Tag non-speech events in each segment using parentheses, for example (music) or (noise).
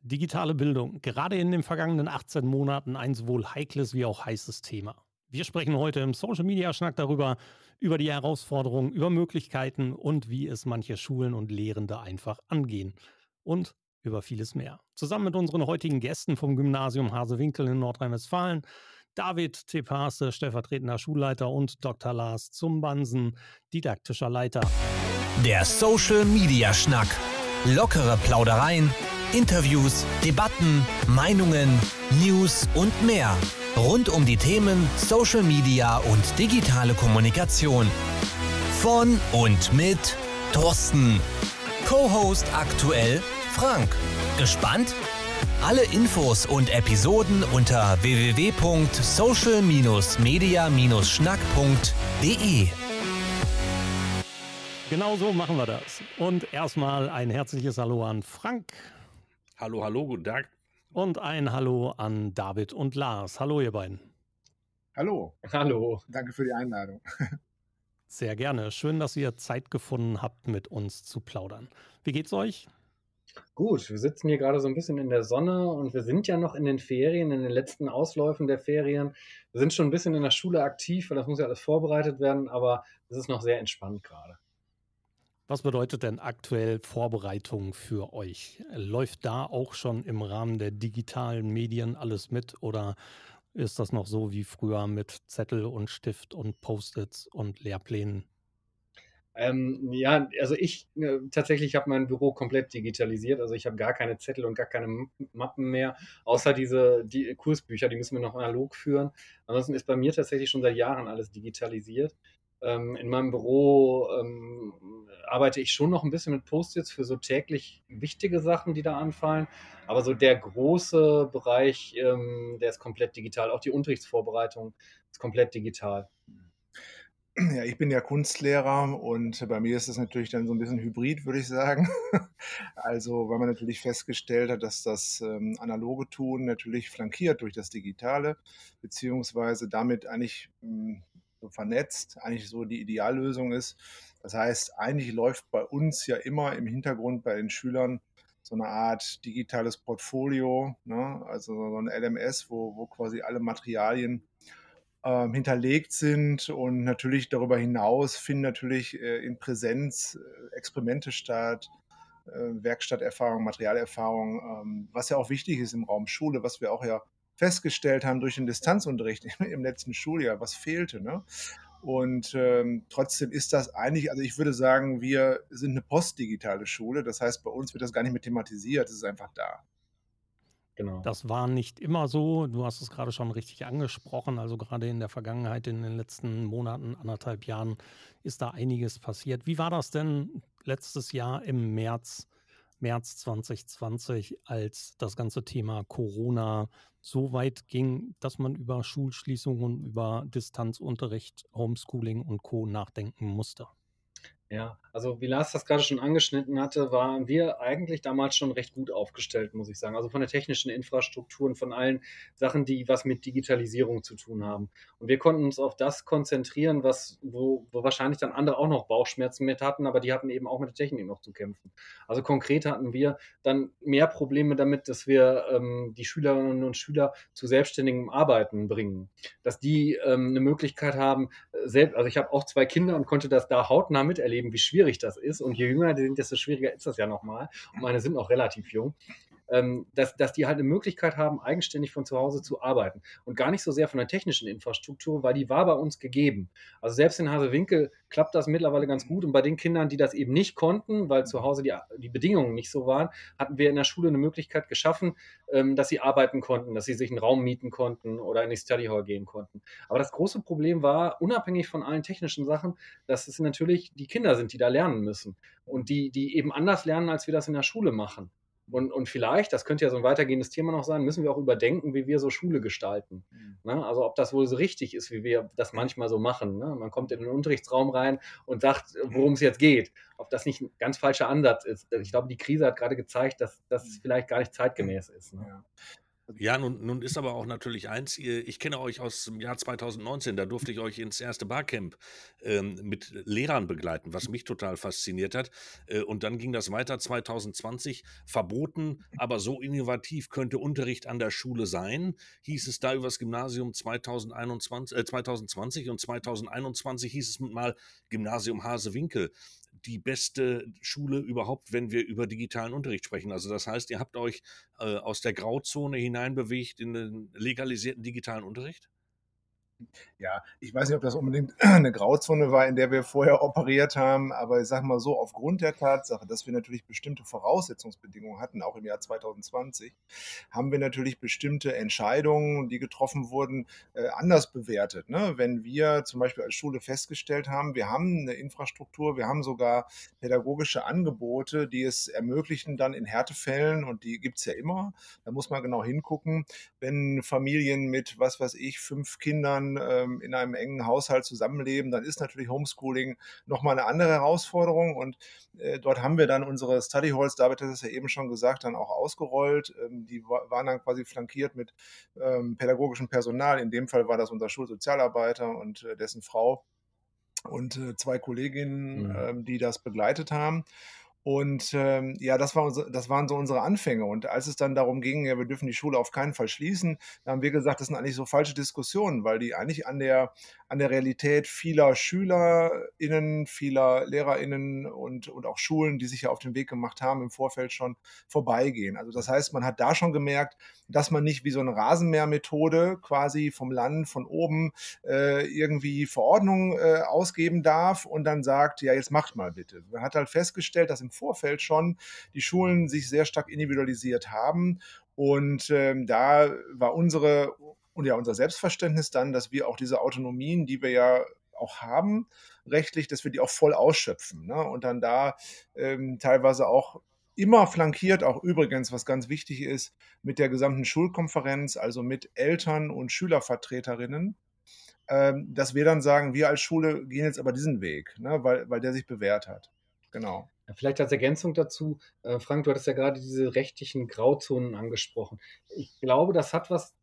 Digitale Bildung, gerade in den vergangenen 18 Monaten ein sowohl heikles wie auch heißes Thema. Wir sprechen heute im Social Media Schnack darüber, über die Herausforderungen, über Möglichkeiten und wie es manche Schulen und Lehrende einfach angehen. Und über vieles mehr. Zusammen mit unseren heutigen Gästen vom Gymnasium Hasewinkel in Nordrhein-Westfalen, David Tepaste, stellvertretender Schulleiter und Dr. Lars Zumbansen, didaktischer Leiter. Der Social Media Schnack. Lockere Plaudereien, Interviews, Debatten, Meinungen, News und mehr. Rund um die Themen Social Media und digitale Kommunikation. Von und mit Thorsten. Co-Host aktuell Frank. Gespannt? Alle Infos und Episoden unter www.social-media-schnack.de. Genau so machen wir das. Und erstmal ein herzliches Hallo an Frank. Hallo, hallo, guten Tag. Und ein Hallo an David und Lars. Hallo, ihr beiden. Hallo. Hallo. Danke für die Einladung. Sehr gerne. Schön, dass ihr Zeit gefunden habt, mit uns zu plaudern. Wie geht's euch? Gut, wir sitzen hier gerade so ein bisschen in der Sonne und wir sind ja noch in den Ferien, in den letzten Ausläufen der Ferien. Wir sind schon ein bisschen in der Schule aktiv, weil das muss ja alles vorbereitet werden, aber es ist noch sehr entspannt gerade. Was bedeutet denn aktuell Vorbereitung für euch? Läuft da auch schon im Rahmen der digitalen Medien alles mit oder ist das noch so wie früher mit Zettel und Stift und Post-its und Lehrplänen? Ähm, ja, also ich äh, tatsächlich habe mein Büro komplett digitalisiert. Also ich habe gar keine Zettel und gar keine Mappen mehr, außer diese die Kursbücher, die müssen wir noch analog führen. Ansonsten ist bei mir tatsächlich schon seit Jahren alles digitalisiert. Ähm, in meinem Büro ähm, arbeite ich schon noch ein bisschen mit Post-its für so täglich wichtige Sachen, die da anfallen. Aber so der große Bereich, ähm, der ist komplett digital. Auch die Unterrichtsvorbereitung ist komplett digital. Ja, ich bin ja Kunstlehrer und bei mir ist es natürlich dann so ein bisschen hybrid, würde ich sagen. (laughs) Also, weil man natürlich festgestellt hat, dass das ähm, analoge Tun natürlich flankiert durch das Digitale, beziehungsweise damit eigentlich hm, vernetzt, eigentlich so die Ideallösung ist. Das heißt, eigentlich läuft bei uns ja immer im Hintergrund bei den Schülern so eine Art digitales Portfolio, ne? also so ein LMS, wo, wo quasi alle Materialien ähm, hinterlegt sind und natürlich darüber hinaus finden natürlich äh, in Präsenz äh, Experimente statt, äh, Werkstatterfahrung, Materialerfahrung, ähm, was ja auch wichtig ist im Raum Schule, was wir auch ja festgestellt haben durch den Distanzunterricht im letzten Schuljahr, was fehlte. Ne? Und ähm, trotzdem ist das eigentlich, also ich würde sagen, wir sind eine postdigitale Schule. Das heißt, bei uns wird das gar nicht mehr thematisiert, es ist einfach da. Genau. Das war nicht immer so. Du hast es gerade schon richtig angesprochen. Also gerade in der Vergangenheit, in den letzten Monaten, anderthalb Jahren, ist da einiges passiert. Wie war das denn letztes Jahr im März, März 2020, als das ganze Thema Corona so weit ging, dass man über Schulschließungen, über Distanzunterricht, Homeschooling und Co. nachdenken musste? Ja, also wie Lars das gerade schon angeschnitten hatte, waren wir eigentlich damals schon recht gut aufgestellt, muss ich sagen. Also von der technischen Infrastruktur und von allen Sachen, die was mit Digitalisierung zu tun haben. Und wir konnten uns auf das konzentrieren, was, wo, wo wahrscheinlich dann andere auch noch Bauchschmerzen mit hatten, aber die hatten eben auch mit der Technik noch zu kämpfen. Also konkret hatten wir dann mehr Probleme damit, dass wir ähm, die Schülerinnen und Schüler zu selbstständigem Arbeiten bringen. Dass die ähm, eine Möglichkeit haben, äh, selbst, also ich habe auch zwei Kinder und konnte das da hautnah miterleben erleben, wie schwierig das ist. Und je jünger die sind, desto schwieriger ist das ja nochmal. Und meine sind noch relativ jung ähm, dass, dass die halt eine Möglichkeit haben, eigenständig von zu Hause zu arbeiten. Und gar nicht so sehr von der technischen Infrastruktur, weil die war bei uns gegeben. Also selbst in Hasewinkel klappt das mittlerweile ganz gut. Und bei den Kindern, die das eben nicht konnten, weil zu Hause die, die Bedingungen nicht so waren, hatten wir in der Schule eine Möglichkeit geschaffen, ähm, dass sie arbeiten konnten, dass sie sich einen Raum mieten konnten oder in die Study Hall gehen konnten. Aber das große Problem war, unabhängig von allen technischen Sachen, dass es natürlich die Kinder sind, die da lernen müssen. Und die, die eben anders lernen, als wir das in der Schule machen. Und, und vielleicht, das könnte ja so ein weitergehendes Thema noch sein, müssen wir auch überdenken, wie wir so Schule gestalten. Mhm. Ne? Also ob das wohl so richtig ist, wie wir das manchmal so machen. Ne? Man kommt in den Unterrichtsraum rein und sagt, worum es jetzt geht. Ob das nicht ein ganz falscher Ansatz ist. Ich glaube, die Krise hat gerade gezeigt, dass das mhm. vielleicht gar nicht zeitgemäß ist. Ne? Ja. Ja, nun, nun ist aber auch natürlich eins, ich kenne euch aus dem Jahr 2019, da durfte ich euch ins erste Barcamp ähm, mit Lehrern begleiten, was mich total fasziniert hat. Äh, und dann ging das weiter 2020, verboten, aber so innovativ könnte Unterricht an der Schule sein, hieß es da übers Gymnasium 2021, äh, 2020 und 2021 hieß es mal Gymnasium Hasewinkel die beste Schule überhaupt, wenn wir über digitalen Unterricht sprechen. Also das heißt, ihr habt euch äh, aus der Grauzone hineinbewegt in den legalisierten digitalen Unterricht? Ja, ich weiß nicht, ob das unbedingt (clears throat) eine Grauzone war, in der wir vorher operiert haben, aber ich sage mal so, aufgrund der Tatsache, dass wir natürlich bestimmte Voraussetzungsbedingungen hatten, auch im Jahr 2020, haben wir natürlich bestimmte Entscheidungen, die getroffen wurden, äh, anders bewertet. Ne? Wenn wir zum Beispiel als Schule festgestellt haben, wir haben eine Infrastruktur, wir haben sogar pädagogische Angebote, die es ermöglichen, dann in Härtefällen, und die gibt es ja immer, da muss man genau hingucken, wenn Familien mit, was weiß ich, fünf Kindern ähm, in einem engen Haushalt zusammenleben, dann ist natürlich Homeschooling nochmal eine andere Herausforderung. Und äh, dort haben wir dann unsere Study Halls, David hat es ja eben schon gesagt, dann auch ausgerollt. Ähm, die waren dann quasi flankiert mit ähm, pädagogischem Personal. In dem Fall war das unser Schulsozialarbeiter und äh, dessen Frau und äh, zwei Kolleginnen, mhm. ähm, die das begleitet haben. Und ähm, ja, das, war das waren so unsere Anfänge. Und als es dann darum ging, ja, wir dürfen die Schule auf keinen Fall schließen, da haben wir gesagt, das sind eigentlich so falsche Diskussionen, weil die eigentlich an der, an der Realität vieler SchülerInnen, vieler LehrerInnen und, und auch Schulen, die sich ja auf den Weg gemacht haben, im Vorfeld schon vorbeigehen. Also das heißt, man hat da schon gemerkt, dass man nicht wie so eine Rasenmähermethode quasi vom Land, von oben äh, irgendwie Verordnungen äh, ausgeben darf und dann sagt, ja, jetzt macht mal bitte. Man hat halt festgestellt, dass im Vorfeld schon die Schulen sich sehr stark individualisiert haben. Und ähm, da war unsere und ja unser Selbstverständnis dann, dass wir auch diese Autonomien, die wir ja auch haben, rechtlich, dass wir die auch voll ausschöpfen. Ne? Und dann da ähm, teilweise auch immer flankiert, auch übrigens, was ganz wichtig ist, mit der gesamten Schulkonferenz, also mit Eltern und Schülervertreterinnen, ähm, dass wir dann sagen, wir als Schule gehen jetzt aber diesen Weg, ne? weil, weil der sich bewährt hat. Genau. Vielleicht als Ergänzung dazu, äh, Frank, du hattest ja gerade diese rechtlichen Grauzonen angesprochen. Ich glaube, das hat was,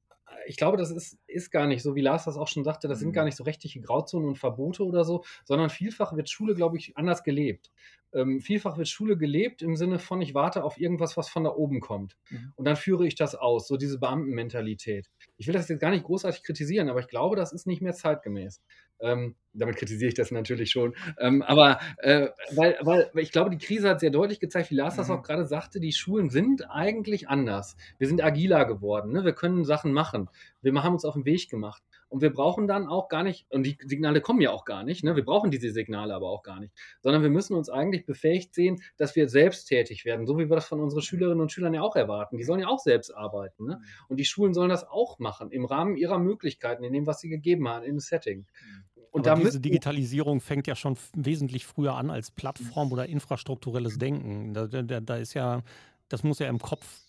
ich glaube, das ist, ist gar nicht so, wie Lars das auch schon sagte, das mhm. sind gar nicht so rechtliche Grauzonen und Verbote oder so, sondern vielfach wird Schule, glaube ich, anders gelebt. Ähm, vielfach wird Schule gelebt im Sinne von, ich warte auf irgendwas, was von da oben kommt. Mhm. Und dann führe ich das aus, so diese Beamtenmentalität. Ich will das jetzt gar nicht großartig kritisieren, aber ich glaube, das ist nicht mehr zeitgemäß. Ähm, damit kritisiere ich das natürlich schon. Ähm, aber äh, weil, weil ich glaube, die Krise hat sehr deutlich gezeigt, wie Lars mhm. das auch gerade sagte, die Schulen sind eigentlich anders. Wir sind agiler geworden. Ne? Wir können Sachen machen. Wir haben uns auf den Weg gemacht. Und wir brauchen dann auch gar nicht, und die Signale kommen ja auch gar nicht, ne? wir brauchen diese Signale aber auch gar nicht, sondern wir müssen uns eigentlich befähigt sehen, dass wir selbst tätig werden, so wie wir das von unseren Schülerinnen und Schülern ja auch erwarten. Die sollen ja auch selbst arbeiten. Ne? Mhm. Und die Schulen sollen das auch machen, im Rahmen ihrer Möglichkeiten, in dem, was sie gegeben haben, im Setting. Mhm. Und Aber diese Digitalisierung fängt ja schon wesentlich früher an als Plattform oder infrastrukturelles Denken. Da, da, da ist ja, das muss ja im Kopf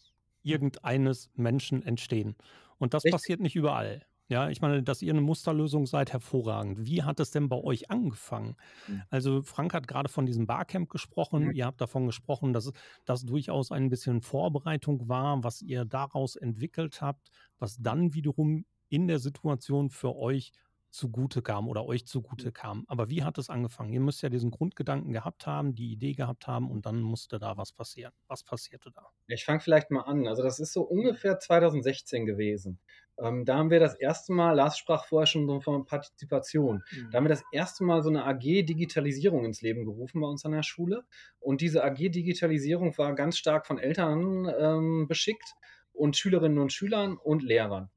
irgendeines Menschen entstehen. Und das Richtig. passiert nicht überall. Ja, ich meine, dass ihr eine Musterlösung seid, hervorragend. Wie hat es denn bei euch angefangen? Mhm. Also Frank hat gerade von diesem Barcamp gesprochen. Mhm. Ihr habt davon gesprochen, dass das durchaus ein bisschen Vorbereitung war, was ihr daraus entwickelt habt, was dann wiederum in der Situation für euch zugute kam oder euch zugute mhm. kam. Aber wie hat es angefangen? Ihr müsst ja diesen Grundgedanken gehabt haben, die Idee gehabt haben und dann musste da was passieren. Was passierte da? Ich fange vielleicht mal an. Also das ist so ungefähr 2016 gewesen. Ähm, da haben wir das erste Mal, Lars sprach vorher schon von Partizipation, mhm. da haben wir das erste Mal so eine AG Digitalisierung ins Leben gerufen bei uns an der Schule. Und diese AG Digitalisierung war ganz stark von Eltern ähm, beschickt und Schülerinnen und Schülern und Lehrern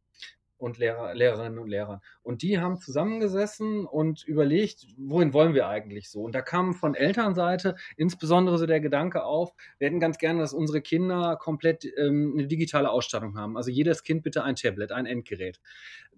und Lehrer, Lehrerinnen und Lehrern. Und die haben zusammengesessen und überlegt, wohin wollen wir eigentlich so? Und da kam von Elternseite insbesondere so der Gedanke auf, wir hätten ganz gerne, dass unsere Kinder komplett ähm, eine digitale Ausstattung haben. Also jedes Kind bitte ein Tablet, ein Endgerät.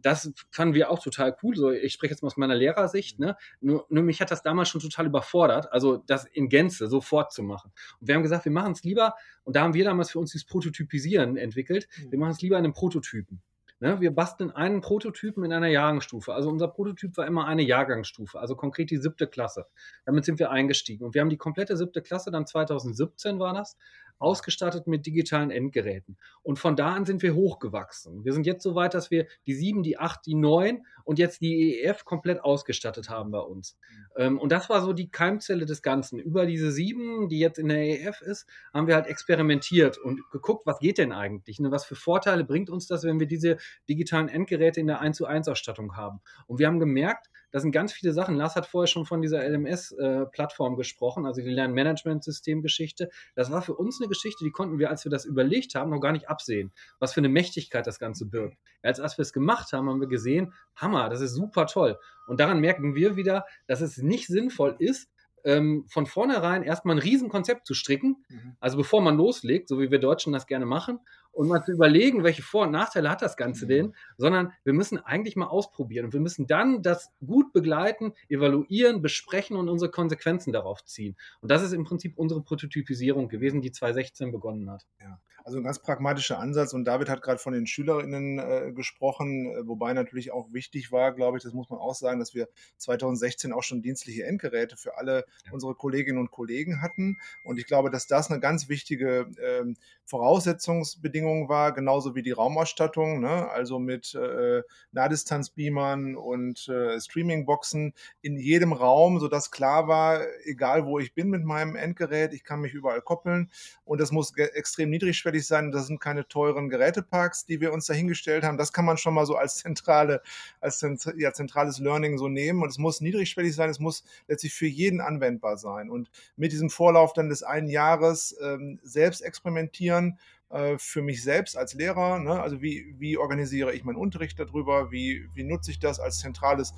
Das fanden wir auch total cool. So, ich spreche jetzt mal aus meiner Lehrersicht. Ne? Nur, nur mich hat das damals schon total überfordert, also das in Gänze sofort zu machen. Und wir haben gesagt, wir machen es lieber, und da haben wir damals für uns dieses Prototypisieren entwickelt, wir machen es lieber in einem Prototypen. Ne, wir basteln einen Prototypen in einer Jahrgangsstufe. Also unser Prototyp war immer eine Jahrgangsstufe, also konkret die siebte Klasse. Damit sind wir eingestiegen. Und wir haben die komplette siebte Klasse, dann 2017 war das, ausgestattet mit digitalen Endgeräten. Und von da an sind wir hochgewachsen. Wir sind jetzt so weit, dass wir die 7, die 8, die 9 und jetzt die EEF komplett ausgestattet haben bei uns. Ähm, und das war so die Keimzelle des Ganzen. Über diese 7, die jetzt in der EEF ist, haben wir halt experimentiert und geguckt, was geht denn eigentlich? Ne? Was für Vorteile bringt uns das, wenn wir diese digitalen Endgeräte in der 1 zu 1 Ausstattung haben? Und wir haben gemerkt, das sind ganz viele Sachen. Lars hat vorher schon von dieser LMS-Plattform äh, gesprochen, also die Lernmanagement-System-Geschichte. Das war für uns eine Geschichte, die konnten wir, als wir das überlegt haben, noch gar nicht absehen, was für eine Mächtigkeit das Ganze birgt. Als, als wir es gemacht haben, haben wir gesehen, Hammer, das ist super toll. Und daran merken wir wieder, dass es nicht sinnvoll ist, ähm, von vornherein erstmal ein Riesenkonzept zu stricken, mhm. also bevor man loslegt, so wie wir Deutschen das gerne machen, und mal zu überlegen, welche Vor- und Nachteile hat das Ganze mhm. denn, sondern wir müssen eigentlich mal ausprobieren und wir müssen dann das gut begleiten, evaluieren, besprechen und unsere Konsequenzen darauf ziehen. Und das ist im Prinzip unsere Prototypisierung gewesen, die 2016 begonnen hat. Ja. Also ein ganz pragmatischer Ansatz und David hat gerade von den SchülerInnen äh, gesprochen, äh, wobei natürlich auch wichtig war, glaube ich, das muss man auch sagen, dass wir 2016 auch schon dienstliche Endgeräte für alle ja. unsere Kolleginnen und Kollegen hatten und ich glaube, dass das eine ganz wichtige äh, Voraussetzungsbedingung war, genauso wie die Raumausstattung, ne? also mit äh, Nahdistanzbeamern und äh, Streamingboxen in jedem Raum, sodass klar war, egal wo ich bin mit meinem Endgerät, ich kann mich überall koppeln und das muss extrem niedrigschwellig niedrigschwellig sein. Das sind keine teuren Geräteparks, die wir uns dahingestellt haben. Das kann man schon mal so als zentrale, als ja, zentrales Learning so nehmen. Und es muss niedrigschwellig sein. Es muss letztlich für jeden anwendbar sein. Und mit diesem Vorlauf dann des einen Jahres ähm, selbst experimentieren äh, für mich selbst als Lehrer. Ne? Also wie, wie organisiere ich meinen Unterricht darüber? Wie, wie nutze ich das als zentrales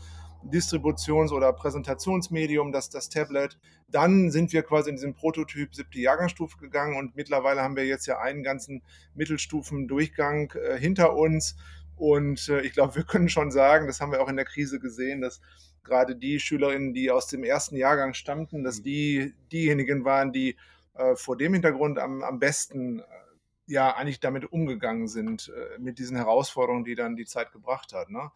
Distributions- oder Präsentationsmedium, das, das Tablet. Dann sind wir quasi in diesem Prototyp siebte Jahrgangsstufe gegangen und mittlerweile haben wir jetzt ja einen ganzen Mittelstufendurchgang äh, hinter uns. Und äh, ich glaube, wir können schon sagen, das haben wir auch in der Krise gesehen, dass gerade die Schülerinnen, die aus dem ersten Jahrgang stammten, dass mhm. die diejenigen waren, die äh, vor dem Hintergrund am, am besten äh, ja eigentlich damit umgegangen sind, äh, mit diesen Herausforderungen, die dann die Zeit gebracht hat. Ne?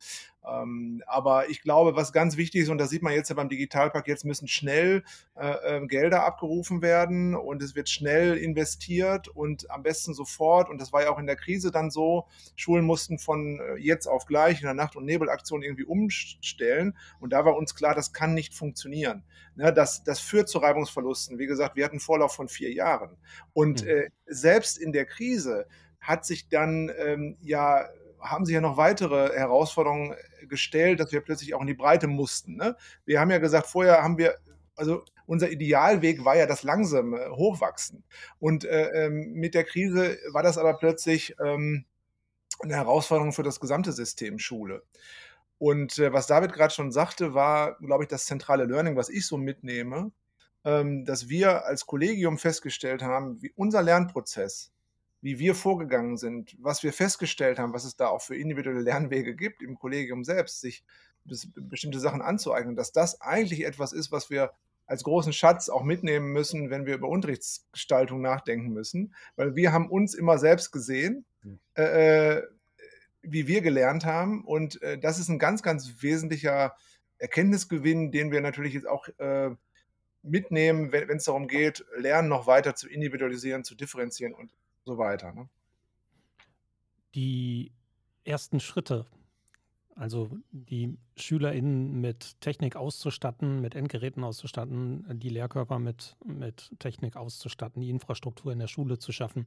Ähm, aber ich glaube, was ganz wichtig ist, und das sieht man jetzt ja beim Digitalpakt, jetzt müssen schnell äh, äh, Gelder abgerufen werden und es wird schnell investiert und am besten sofort. Und das war ja auch in der Krise dann so. Schulen mussten von äh, jetzt auf gleich in der Nacht- und Nebelaktion irgendwie umstellen. Und da war uns klar, das kann nicht funktionieren. Ne, das, das führt zu Reibungsverlusten. Wie gesagt, wir hatten Vorlauf von vier Jahren. Und mhm. äh, selbst in der Krise hat sich dann ähm, ja haben sich ja noch weitere Herausforderungen gestellt, dass wir plötzlich auch in die Breite mussten. Ne? Wir haben ja gesagt, vorher haben wir, also unser Idealweg war ja das langsame Hochwachsen. Und äh, ähm, mit der Krise war das aber plötzlich ähm, eine Herausforderung für das gesamte System Schule. Und äh, was David gerade schon sagte, war, glaube ich, das zentrale Learning, was ich so mitnehme, ähm, dass wir als Kollegium festgestellt haben, wie unser Lernprozess wie wir vorgegangen sind, was wir festgestellt haben, was es da auch für individuelle Lernwege gibt im Kollegium selbst, sich bestimmte Sachen anzueignen, dass das eigentlich etwas ist, was wir als großen Schatz auch mitnehmen müssen, wenn wir über Unterrichtsgestaltung nachdenken müssen, weil wir haben uns immer selbst gesehen, äh, äh, wie wir gelernt haben. Und äh, das ist ein ganz, ganz wesentlicher Erkenntnisgewinn, den wir natürlich jetzt auch äh, mitnehmen, wenn es darum geht, Lernen noch weiter zu individualisieren, zu differenzieren und so weiter. Ne? Die ersten Schritte, also die SchülerInnen mit Technik auszustatten, mit Endgeräten auszustatten, die Lehrkörper mit, mit Technik auszustatten, die Infrastruktur in der Schule zu schaffen,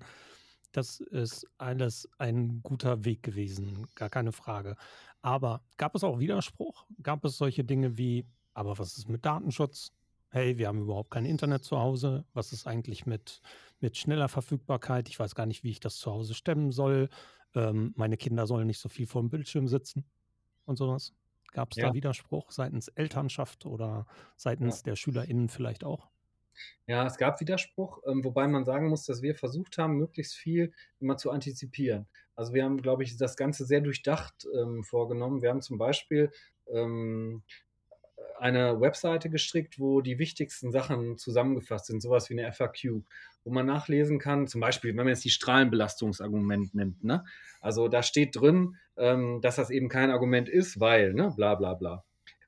das ist alles ein guter Weg gewesen, gar keine Frage. Aber gab es auch Widerspruch? Gab es solche Dinge wie, aber was ist mit Datenschutz? Hey, wir haben überhaupt kein Internet zu Hause. Was ist eigentlich mit mit schneller Verfügbarkeit. Ich weiß gar nicht, wie ich das zu Hause stemmen soll. Ähm, meine Kinder sollen nicht so viel vor dem Bildschirm sitzen und sowas. Gab es ja. da Widerspruch seitens Elternschaft oder seitens ja. der SchülerInnen vielleicht auch? Ja, es gab Widerspruch, ähm, wobei man sagen muss, dass wir versucht haben, möglichst viel immer zu antizipieren. Also wir haben, glaube ich, das Ganze sehr durchdacht ähm, vorgenommen. Wir haben zum Beispiel ähm, eine Webseite gestrickt, wo die wichtigsten Sachen zusammengefasst sind, sowas wie eine FAQ, wo man nachlesen kann, zum Beispiel, wenn man jetzt die Strahlenbelastungsargument nimmt, ne? Also da steht drin, ähm, dass das eben kein Argument ist, weil, ne, bla bla bla.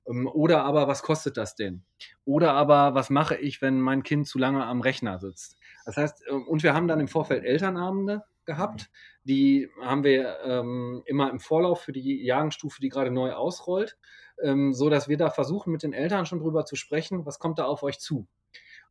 Ähm, oder aber, was kostet das denn? Oder aber, was mache ich, wenn mein Kind zu lange am Rechner sitzt? Das heißt, äh, und wir haben dann im Vorfeld Elternabende gehabt. Die haben wir ähm, immer im Vorlauf für die Jahrgangsstufe, die gerade neu ausrollt, ähm, so dass wir da versuchen, mit den Eltern schon drüber zu sprechen, was kommt da auf euch zu.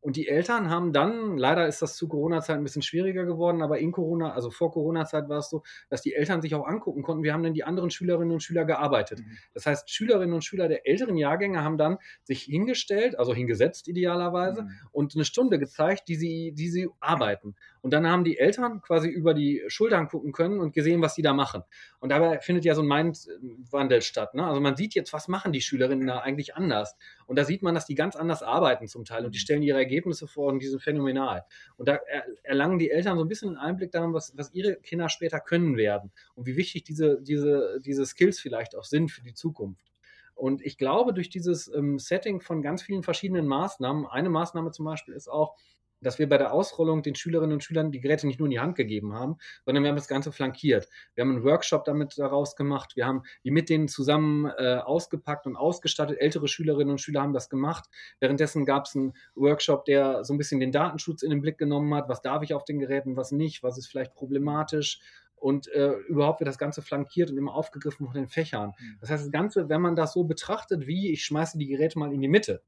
Und die Eltern haben dann, leider ist das zu Corona-Zeit ein bisschen schwieriger geworden, aber in Corona, also vor Corona-Zeit war es so, dass die Eltern sich auch angucken konnten, wie haben denn die anderen Schülerinnen und Schüler gearbeitet. Mhm. Das heißt, Schülerinnen und Schüler der älteren Jahrgänge haben dann sich hingestellt, also hingesetzt idealerweise, mhm. und eine Stunde gezeigt, die sie, die sie arbeiten. Und dann haben die Eltern quasi über die Schultern gucken können und gesehen, was die da machen. Und dabei findet ja so ein Mindwandel statt. Ne? Also man sieht jetzt, was machen die Schülerinnen da eigentlich anders. Und da sieht man, dass die ganz anders arbeiten zum Teil und die mhm. stellen ihre Ergebnisse vor und die sind phänomenal. Und da erlangen die Eltern so ein bisschen einen Einblick daran, was, was ihre Kinder später können werden und wie wichtig diese, diese, diese Skills vielleicht auch sind für die Zukunft. Und ich glaube, durch dieses ähm, Setting von ganz vielen verschiedenen Maßnahmen, eine Maßnahme zum Beispiel ist auch, dass wir bei der Ausrollung den Schülerinnen und Schülern die Geräte nicht nur in die Hand gegeben haben, sondern wir haben das Ganze flankiert. Wir haben einen Workshop damit daraus gemacht, wir haben die mit denen zusammen äh, ausgepackt und ausgestattet. Ältere Schülerinnen und Schüler haben das gemacht. Währenddessen gab es einen Workshop, der so ein bisschen den Datenschutz in den Blick genommen hat. Was darf ich auf den Geräten, was nicht, was ist vielleicht problematisch und äh, überhaupt wird das Ganze flankiert und immer aufgegriffen von den Fächern. Mhm. Das heißt, das Ganze, wenn man das so betrachtet, wie ich schmeiße die Geräte mal in die Mitte,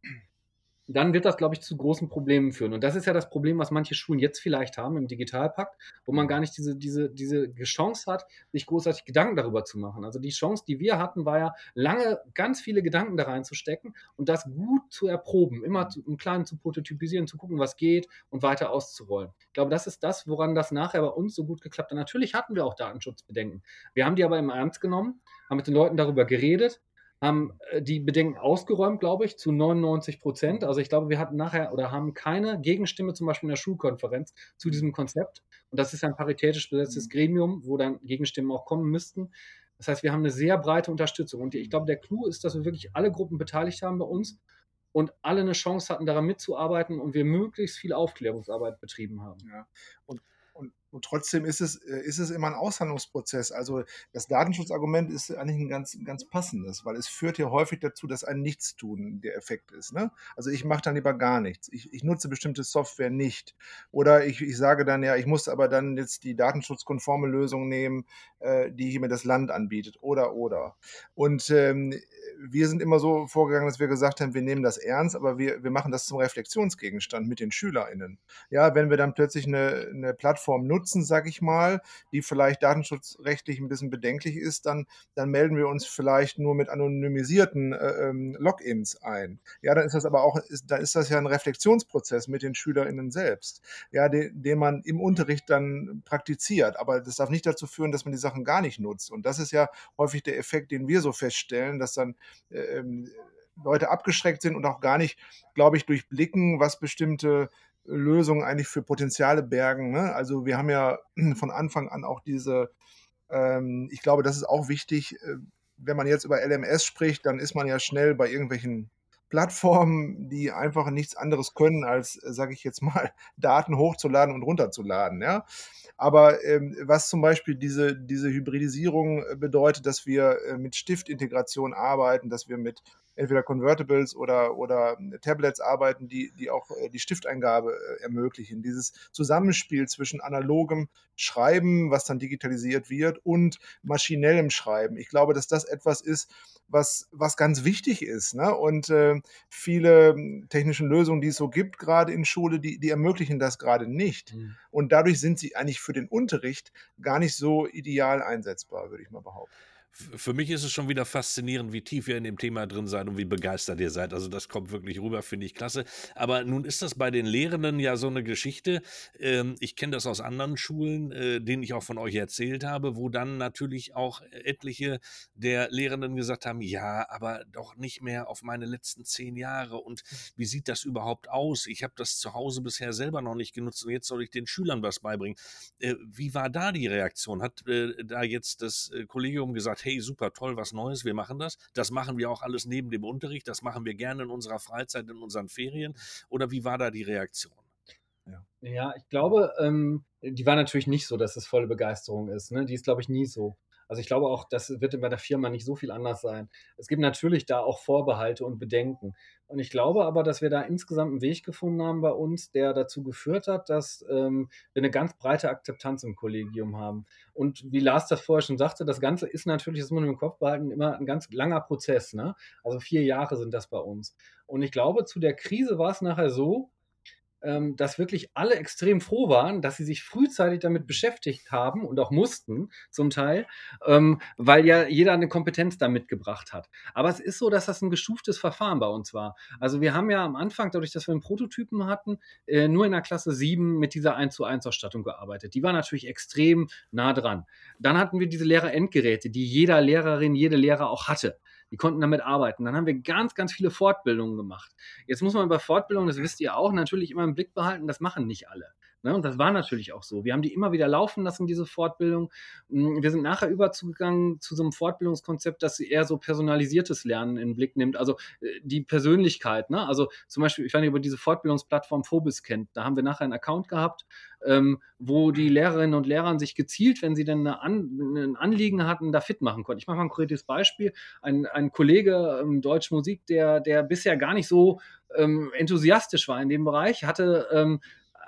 dann wird das, glaube ich, zu großen Problemen führen. Und das ist ja das Problem, was manche Schulen jetzt vielleicht haben im Digitalpakt, wo man gar nicht diese, diese, diese Chance hat, sich großartig Gedanken darüber zu machen. Also die Chance, die wir hatten, war ja lange ganz viele Gedanken da reinzustecken und das gut zu erproben, immer zu, im Kleinen zu prototypisieren, zu gucken, was geht und weiter auszurollen. Ich glaube, das ist das, woran das nachher bei uns so gut geklappt hat. Natürlich hatten wir auch Datenschutzbedenken. Wir haben die aber im Ernst genommen, haben mit den Leuten darüber geredet, haben äh, die Bedenken ausgeräumt, glaube ich, zu 99 Prozent. Also ich glaube, wir hatten nachher oder haben keine Gegenstimme zum Beispiel in der Schulkonferenz zu diesem Konzept. Und das ist ein paritätisch besetztes Gremium, wo dann Gegenstimmen auch kommen müssten. Das heißt, wir haben eine sehr breite Unterstützung. Und ich glaube, der Clou ist, dass wir wirklich alle Gruppen beteiligt haben bei uns und alle eine Chance hatten, daran mitzuarbeiten und wir möglichst viel Aufklärungsarbeit betrieben haben. Ja. Und und trotzdem ist es, äh, ist es immer ein Aushandlungsprozess. Also das Datenschutzargument ist eigentlich ein ganz, ganz passendes, weil es führt ja häufig dazu, dass ein Nichtstun der Effekt ist. Ne? Also ich mache dann lieber gar nichts. Ich, ich nutze bestimmte Software nicht. Oder ich, ich sage dann, ja, ich muss aber dann jetzt die datenschutzkonforme Lösung nehmen, äh, die hier mir das Land anbietet. Oder, oder. Und ähm, wir sind immer so vorgegangen, dass wir gesagt haben, wir nehmen das ernst, aber wir, wir machen das zum Reflexionsgegenstand mit den SchülerInnen. Ja, wenn wir dann plötzlich eine, eine Plattform nutzen, sag ich mal, die vielleicht datenschutzrechtlich ein bisschen bedenklich ist, dann, dann melden wir uns vielleicht nur mit anonymisierten äh, ähm, Logins ein. Ja, dann ist das aber auch, ist, dann ist das ja ein Reflexionsprozess mit den SchülerInnen selbst, ja, den, den man im Unterricht dann praktiziert. Aber das darf nicht dazu führen, dass man die Sachen gar nicht nutzt. Und das ist ja häufig der Effekt, den wir so feststellen, dass dann ähm, Leute abgeschreckt sind und auch gar nicht, glaube ich, durchblicken, was bestimmte Lösungen eigentlich für Potenziale bergen. Ne? Also wir haben ja (clears throat) von Anfang an auch diese, ähm, ich glaube, das ist auch wichtig, äh, wenn man jetzt über LMS spricht, dann ist man ja schnell bei irgendwelchen Plattformen, die einfach nichts anderes können, als, äh, sage ich jetzt mal, (laughs) Daten hochzuladen und runterzuladen. Ja? Aber ähm, was zum Beispiel diese, diese Hybridisierung äh, bedeutet, dass wir äh, mit Stiftintegration arbeiten, dass wir mit entweder Convertibles oder, oder Tablets arbeiten, die, die auch äh, die Stifteingabe ermöglichen. Dieses Zusammenspiel zwischen analogem Schreiben, was dann digitalisiert wird, und maschinellem Schreiben. Ich glaube, dass das etwas ist, was, was ganz wichtig ist. Ne? Und äh, viele technischen Lösungen, die es so gibt, gerade in Schule, die, die ermöglichen das gerade nicht. Mhm. Und dadurch sind sie eigentlich für den Unterricht gar nicht so ideal einsetzbar, würde ich mal behaupten für mich ist es schon wieder faszinierend, wie tief ihr in dem Thema drin seid und wie begeistert ihr seid. Also das kommt wirklich rüber, finde ich klasse. Aber nun ist das bei den Lehrenden ja so eine Geschichte. Ähm, ich kenne das aus anderen Schulen, äh, denen ich auch von euch erzählt habe, wo dann natürlich auch etliche der Lehrenden gesagt haben, ja, aber doch nicht mehr auf meine letzten zehn Jahre. Und wie sieht das überhaupt aus? Ich habe das zu Hause bisher selber noch nicht genutzt und jetzt soll ich den Schülern was beibringen. Äh, wie war da die Reaktion? Hat äh, da jetzt das Kollegium gesagt, hey, super toll, was Neues, wir machen das. Das machen wir auch alles neben dem Unterricht, das machen wir gerne in unserer Freizeit, in unseren Ferien. Oder wie war da die Reaktion? Ja. Ja, ich glaube, ähm, die war natürlich nicht so, dass es volle Begeisterung ist. Ne? Die ist, glaube ich, nie so. Also ich glaube auch, das wird bei der Firma nicht so viel anders sein. Es gibt natürlich da auch Vorbehalte und Bedenken. Und ich glaube aber, dass wir da insgesamt einen Weg gefunden haben bei uns, der dazu geführt hat, dass ähm, wir eine ganz breite Akzeptanz im Kollegium haben. Und wie Lars das vorher schon sagte, das Ganze ist natürlich, das muss man im Kopf behalten, immer ein ganz langer Prozess. Ne? Also vier Jahre sind das bei uns. Und ich glaube, zu der Krise war es nachher so, ähm, dass wirklich alle extrem froh waren, dass sie sich frühzeitig damit beschäftigt haben und auch mussten zum Teil, ähm, weil ja jeder eine Kompetenz da mitgebracht hat. Aber es ist so, dass das ein gestuftes Verfahren bei uns war. Also wir haben ja am Anfang, dadurch, dass wir einen Prototypen hatten, äh, nur in der Klasse 7 mit dieser 1 zu 1 Ausstattung gearbeitet. Die war natürlich extrem nah dran. Dann hatten wir diese Lehrer-Endgeräte, die jeder Lehrerin, jede Lehrer auch hatte. Die konnten damit arbeiten. Dann haben wir ganz, ganz viele Fortbildungen gemacht. Jetzt muss man bei Fortbildungen, das wisst ihr auch, natürlich immer im Blick behalten, das machen nicht alle. Ne? Und das war natürlich auch so. Wir haben die immer wieder laufen lassen, diese Fortbildung. Hm, wir sind nachher überzugegangen zu so einem Fortbildungskonzept, das eher so personalisiertes Lernen in den Blick nimmt. Also äh, die Persönlichkeit. Ne? Also zum Beispiel, ich weiß nicht, ihr diese Fortbildungsplattform Phobis kennt. Da haben wir nachher einen Account gehabt, ähm, wo die Lehrerinnen und Lehrer sich gezielt, wenn sie dann An ein Anliegen hatten, da fit machen konnten. Ich mache mal ein konkretes Beispiel. Ein, ein Kollege ähm, Deutsch Musik, der, der bisher gar nicht so ähm, enthusiastisch war in dem Bereich, hatte ähm,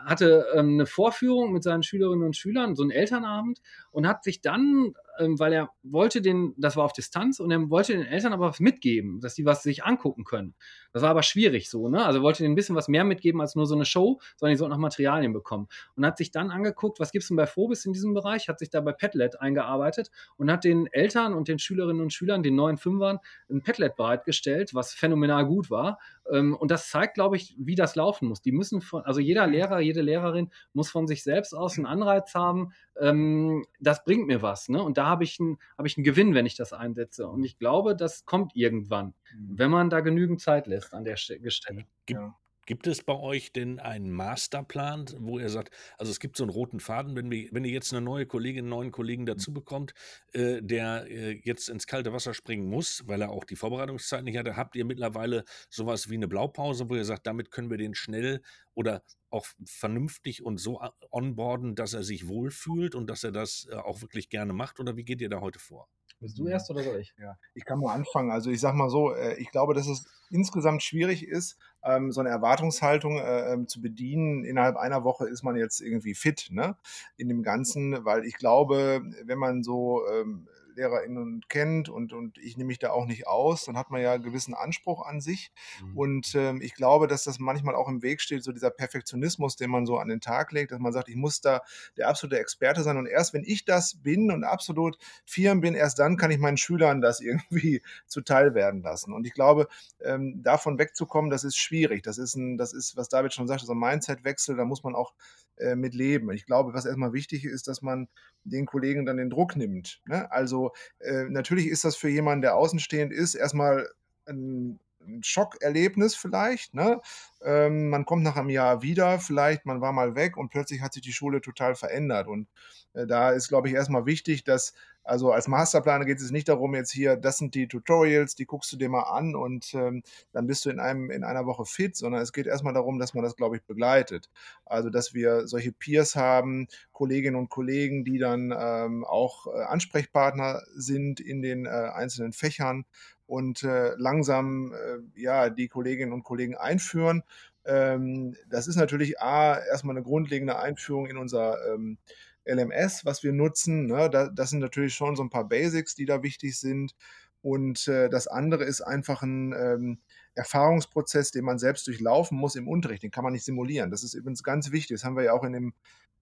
hatte ähm, eine Vorführung mit seinen Schülerinnen und Schülern, so einen Elternabend, und hat sich dann ähm, weil er wollte den, das war auf Distanz, und er wollte den Eltern aber was mitgeben, dass die was sich angucken können. Das war aber schwierig so, ne? Also wollte denen ein bisschen was mehr mitgeben als nur so eine Show, sondern die sollten auch Materialien bekommen. Und hat sich dann angeguckt, was gibt es denn bei Phobis in diesem Bereich, hat sich da bei Padlet eingearbeitet und hat den Eltern und den Schülerinnen und Schülern, den neuen Fünfern, ein Padlet bereitgestellt, was phänomenal gut war. Ähm, und das zeigt, glaube ich, wie das laufen muss. Die müssen von, also jeder Lehrer, jede Lehrerin muss von sich selbst aus einen Anreiz haben, ähm, das bringt mir was. Ne? Und da habe ich, einen, hab ich einen Gewinn, wenn ich das einsetze. Und ich glaube, das kommt irgendwann, mhm. wenn man da genügend Zeit lässt an der Stelle. Gibt, Gibt es bei euch denn einen Masterplan, wo ihr sagt, also es gibt so einen roten Faden, wenn, wir, wenn ihr jetzt eine neue Kollegin, einen neuen Kollegen mhm. dazu bekommt, äh, der äh, jetzt ins kalte Wasser springen muss, weil er auch die Vorbereitungszeit nicht hatte, habt ihr mittlerweile sowas wie eine Blaupause, wo ihr sagt, damit können wir den schnell oder auch vernünftig und so onboarden, dass er sich wohlfühlt und dass er das äh, auch wirklich gerne macht? Oder wie geht ihr da heute vor? Bist du erst oder soll ich? Ja, ich kann mal anfangen. Also ich sag mal so, äh, ich glaube, dass es insgesamt schwierig ist, ähm, so eine Erwartungshaltung äh, ähm, zu bedienen. Innerhalb einer Woche ist man jetzt irgendwie fit, ne? In dem Ganzen, weil ich glaube, wenn man so ähm, LehrerInnen kennt und, und ich nehme mich da auch nicht aus, dann hat man ja einen gewissen Anspruch an sich. Mhm. Und ähm, ich glaube, dass das manchmal auch im Weg steht, so dieser Perfektionismus, den man so an den Tag legt, dass man sagt, ich muss da der absolute Experte sein. Und erst wenn ich das bin und absolut firm bin, erst dann kann ich meinen Schülern das irgendwie (laughs) zuteil werden lassen. Und ich glaube, ähm, davon wegzukommen, das ist schwierig. Das ist ein, das ist, was David schon sagte, so ein Mindset-Wechsel, da muss man auch äh, mit leben. Ich glaube, was erstmal wichtig ist, dass man den Kollegen dann den Druck nimmt. Ne? Also äh, natürlich ist das für jemanden, der außenstehend ist, erstmal ein, ein Schockerlebnis vielleicht. Ne? Ähm, man kommt nach einem Jahr wieder, vielleicht man war mal weg und plötzlich hat sich die Schule total verändert. Und äh, da ist, glaube ich, erstmal wichtig, dass also als Masterplaner geht es nicht darum, jetzt hier, das sind die Tutorials, die guckst du dir mal an und ähm, dann bist du in, einem, in einer Woche fit, sondern es geht erstmal darum, dass man das, glaube ich, begleitet. Also, dass wir solche Peers haben, Kolleginnen und Kollegen, die dann ähm, auch äh, Ansprechpartner sind in den äh, einzelnen Fächern und äh, langsam äh, ja, die Kolleginnen und Kollegen einführen. Ähm, das ist natürlich A, erstmal eine grundlegende Einführung in unser ähm, LMS, was wir nutzen. Ne? Da, das sind natürlich schon so ein paar Basics, die da wichtig sind. Und äh, das andere ist einfach ein ähm, Erfahrungsprozess, den man selbst durchlaufen muss im Unterricht. Den kann man nicht simulieren. Das ist übrigens ganz wichtig. Das haben wir ja auch in, dem,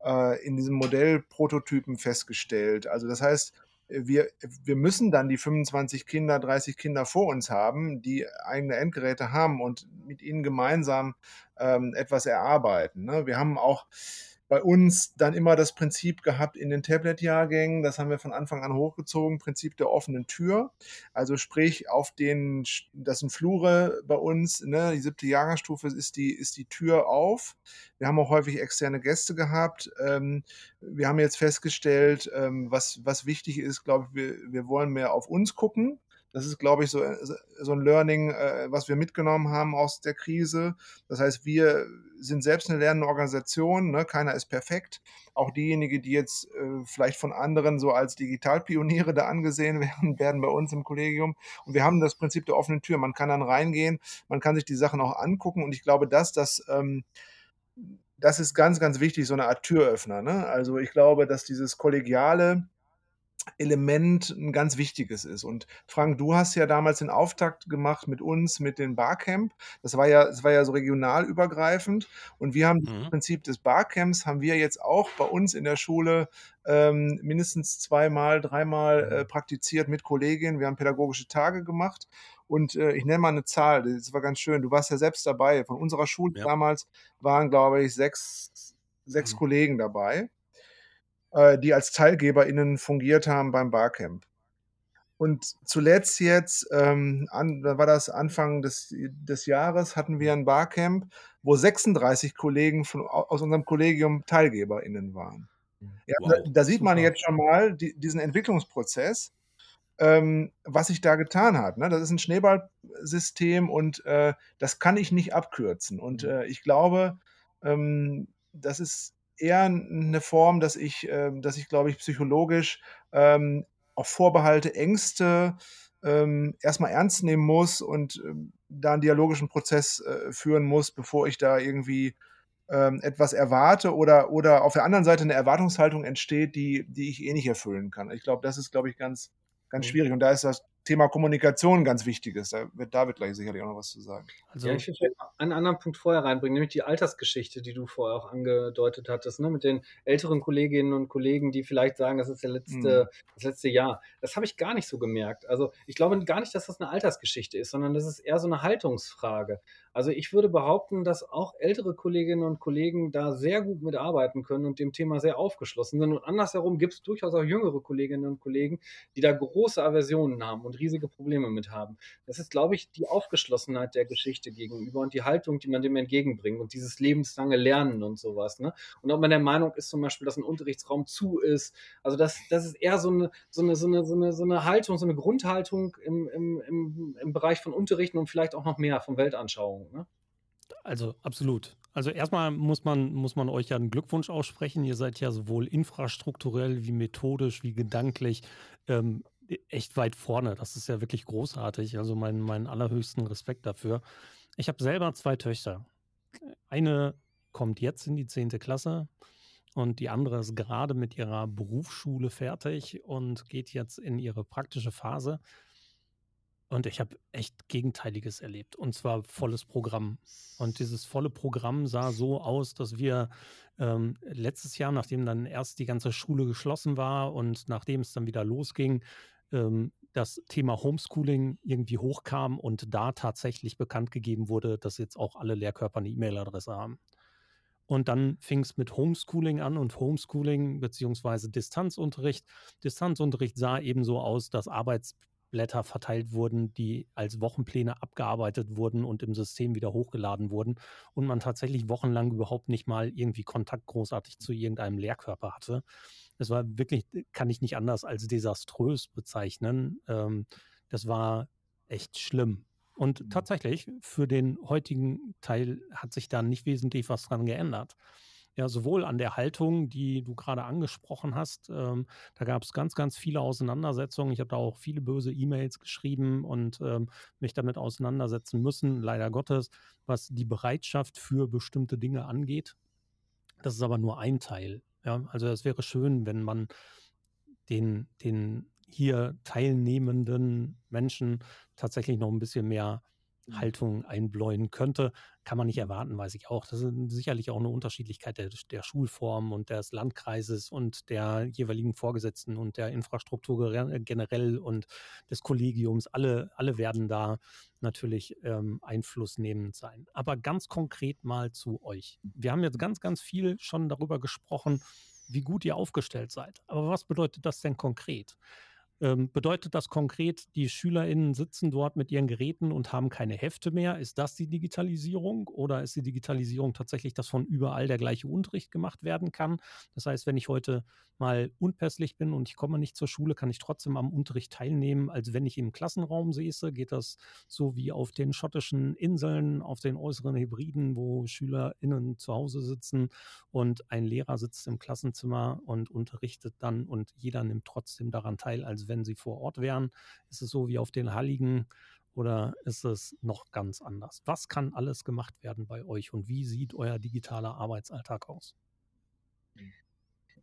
äh, in diesem Modellprototypen festgestellt. Also das heißt, wir, wir müssen dann die 25 Kinder, 30 Kinder vor uns haben, die eigene Endgeräte haben und mit ihnen gemeinsam ähm, etwas erarbeiten. Ne? Wir haben auch bei uns dann immer das Prinzip gehabt in den Tablet-Jahrgängen, das haben wir von Anfang an hochgezogen, Prinzip der offenen Tür. Also sprich, auf den, das sind Flure bei uns, ne, die siebte Jahrgangsstufe ist die, ist die Tür auf. Wir haben auch häufig externe Gäste gehabt. Ähm, wir haben jetzt festgestellt, ähm, was, was wichtig ist, glaube ich, wir, wir wollen mehr auf uns gucken Das ist, glaube ich, so, so ein Learning, äh, was wir mitgenommen haben aus der Krise. Das heißt, wir sind selbst eine lernende Organisation, ne? keiner ist perfekt. Auch diejenigen, die jetzt äh, vielleicht von anderen so als Digitalpioniere da angesehen (laughs) werden, werden bei uns im Kollegium. Und wir haben das Prinzip der offenen Tür. Man kann dann reingehen, man kann sich die Sachen auch angucken. Und ich glaube, dass das ähm, das ist ganz, ganz wichtig, so eine Art Türöffner. Ne? Also ich glaube, dass dieses kollegiale Element ein ganz wichtiges ist. Und Frank, du hast ja damals den Auftakt gemacht mit uns, mit den Barcamp. Das war ja, das war ja so regional übergreifend. Und wir haben mhm. das Prinzip des Barcamps haben wir jetzt auch bei uns in der Schule ähm, mindestens zweimal, dreimal äh, praktiziert mit Kolleginnen. Wir haben pädagogische Tage gemacht. Und äh, ich nenne mal eine Zahl, das war ganz schön. Du warst ja selbst dabei. Von unserer Schule ja. damals waren, glaube ich, sechs, sechs mhm. Kollegen dabei, äh, die als TeilgeberInnen fungiert haben beim Barcamp. Und zuletzt jetzt, ähm, an, da war das Anfang des, des Jahres, hatten wir ein Barcamp, wo 36 Kollegen von, aus unserem Kollegium TeilgeberInnen waren. Ja, wow, da, da, sieht super. man jetzt schon mal die, diesen Entwicklungsprozess ähm, was sich da getan hat. Ne? Das ist ein Schneeballsystem und äh, das kann ich nicht abkürzen. Und mhm. äh, ich glaube, ähm, das ist eher eine Form, dass ich, äh, dass ich glaube ich, psychologisch ähm, auch Vorbehalte, Ängste ähm, erstmal ernst nehmen muss und ähm, da einen dialogischen Prozess äh, führen muss, bevor ich da irgendwie ähm, etwas erwarte oder, oder auf der anderen Seite eine Erwartungshaltung entsteht, die, die ich eh nicht erfüllen kann. Ich glaube, das ist, glaube ich, ganz, ganz mhm. schwierig. Und da ist das Thema Kommunikation ganz wichtiges. Da wird David gleich sicherlich auch noch was zu sagen. Also, ja, ich will einen anderen Punkt vorher reinbringen, nämlich die Altersgeschichte, die du vorher auch angedeutet hattest, ne? mit den älteren Kolleginnen und Kollegen, die vielleicht sagen, das ist der letzte, mhm. das letzte Jahr. Das habe ich gar nicht so gemerkt. Also ich glaube gar nicht, dass das eine Altersgeschichte ist, sondern das ist eher so eine Haltungsfrage. Also ich würde behaupten, dass auch ältere Kolleginnen und Kollegen da sehr gut mitarbeiten können und dem Thema sehr aufgeschlossen sind. Und andersherum gibt es durchaus auch jüngere Kolleginnen und Kollegen, die da große Aversionen haben und riesige Probleme mit haben. Das ist, glaube ich, die Aufgeschlossenheit der Geschichte gegenüber und die Haltung, die man dem entgegenbringt und dieses lebenslange Lernen und sowas. Ne? Und ob man der Meinung ist zum Beispiel, dass ein Unterrichtsraum zu ist. Also das, das ist eher so eine, so eine, so eine, so eine, so eine Haltung, so eine Grundhaltung im, im, im, im Bereich von Unterrichten und vielleicht auch noch mehr von Weltanschauung. Ne? Also absolut. Also erstmal muss man, muss man euch ja einen Glückwunsch aussprechen. Ihr seid ja sowohl infrastrukturell wie methodisch wie gedanklich ähm, echt weit vorne. Das ist ja wirklich großartig. Also meinen mein allerhöchsten Respekt dafür. Ich habe selber zwei Töchter. Eine kommt jetzt in die 10. Klasse und die andere ist gerade mit ihrer Berufsschule fertig und geht jetzt in ihre praktische Phase. Und ich habe echt Gegenteiliges erlebt. Und zwar volles Programm. Und dieses volle Programm sah so aus, dass wir ähm, letztes Jahr, nachdem dann erst die ganze Schule geschlossen war und nachdem es dann wieder losging, ähm, das Thema Homeschooling irgendwie hochkam und da tatsächlich bekannt gegeben wurde, dass jetzt auch alle Lehrkörper eine E-Mail-Adresse haben. Und dann fing es mit Homeschooling an und Homeschooling beziehungsweise Distanzunterricht. Distanzunterricht sah eben so aus, dass Arbeits Blätter verteilt wurden, die als Wochenpläne abgearbeitet wurden und im System wieder hochgeladen wurden und man tatsächlich wochenlang überhaupt nicht mal irgendwie Kontakt großartig zu irgendeinem Lehrkörper hatte. Es war wirklich, kann ich nicht anders als desaströs bezeichnen. Ähm, das war echt schlimm. Und mhm. tatsächlich, für den heutigen Teil hat sich da nicht wesentlich was dran geändert ja sowohl an der Haltung, die du gerade angesprochen hast. Ähm, da gab es ganz, ganz viele Auseinandersetzungen. Ich habe da auch viele böse E-Mails geschrieben und ähm, mich damit auseinandersetzen müssen, leider Gottes, was die Bereitschaft für bestimmte Dinge angeht. Das ist aber nur ein Teil. Ja, also es wäre schön, wenn man den, den hier teilnehmenden Menschen tatsächlich noch ein bisschen mehr. Haltung einbläuen könnte. Kann man nicht erwarten, weiß ich auch. Das ist sicherlich auch eine Unterschiedlichkeit der, der Schulform und des Landkreises und der jeweiligen Vorgesetzten und der Infrastruktur generell und des Kollegiums. Alle, alle werden da natürlich ähm, einflussnehmend sein. Aber ganz konkret mal zu euch. Wir haben jetzt ganz, ganz viel schon darüber gesprochen, wie gut ihr aufgestellt seid. Aber was bedeutet das denn konkret? Ähm, bedeutet das konkret, die SchülerInnen sitzen dort mit ihren Geräten und haben keine Hefte mehr? Ist das die Digitalisierung oder ist die Digitalisierung tatsächlich, dass von überall der gleiche Unterricht gemacht werden kann? Das heißt, wenn ich heute mal unpässlich bin und ich komme nicht zur Schule, kann ich trotzdem am Unterricht teilnehmen, als wenn ich im Klassenraum säße. Geht das so wie auf den schottischen Inseln, auf den äußeren Hybriden, wo SchülerInnen zu Hause sitzen und ein Lehrer sitzt im Klassenzimmer und unterrichtet dann und jeder nimmt trotzdem daran teil, als wenn sie vor Ort wären? Ist es so wie auf den Halligen oder ist es noch ganz anders? Was kann alles gemacht werden bei euch und wie sieht euer digitaler Arbeitsalltag aus?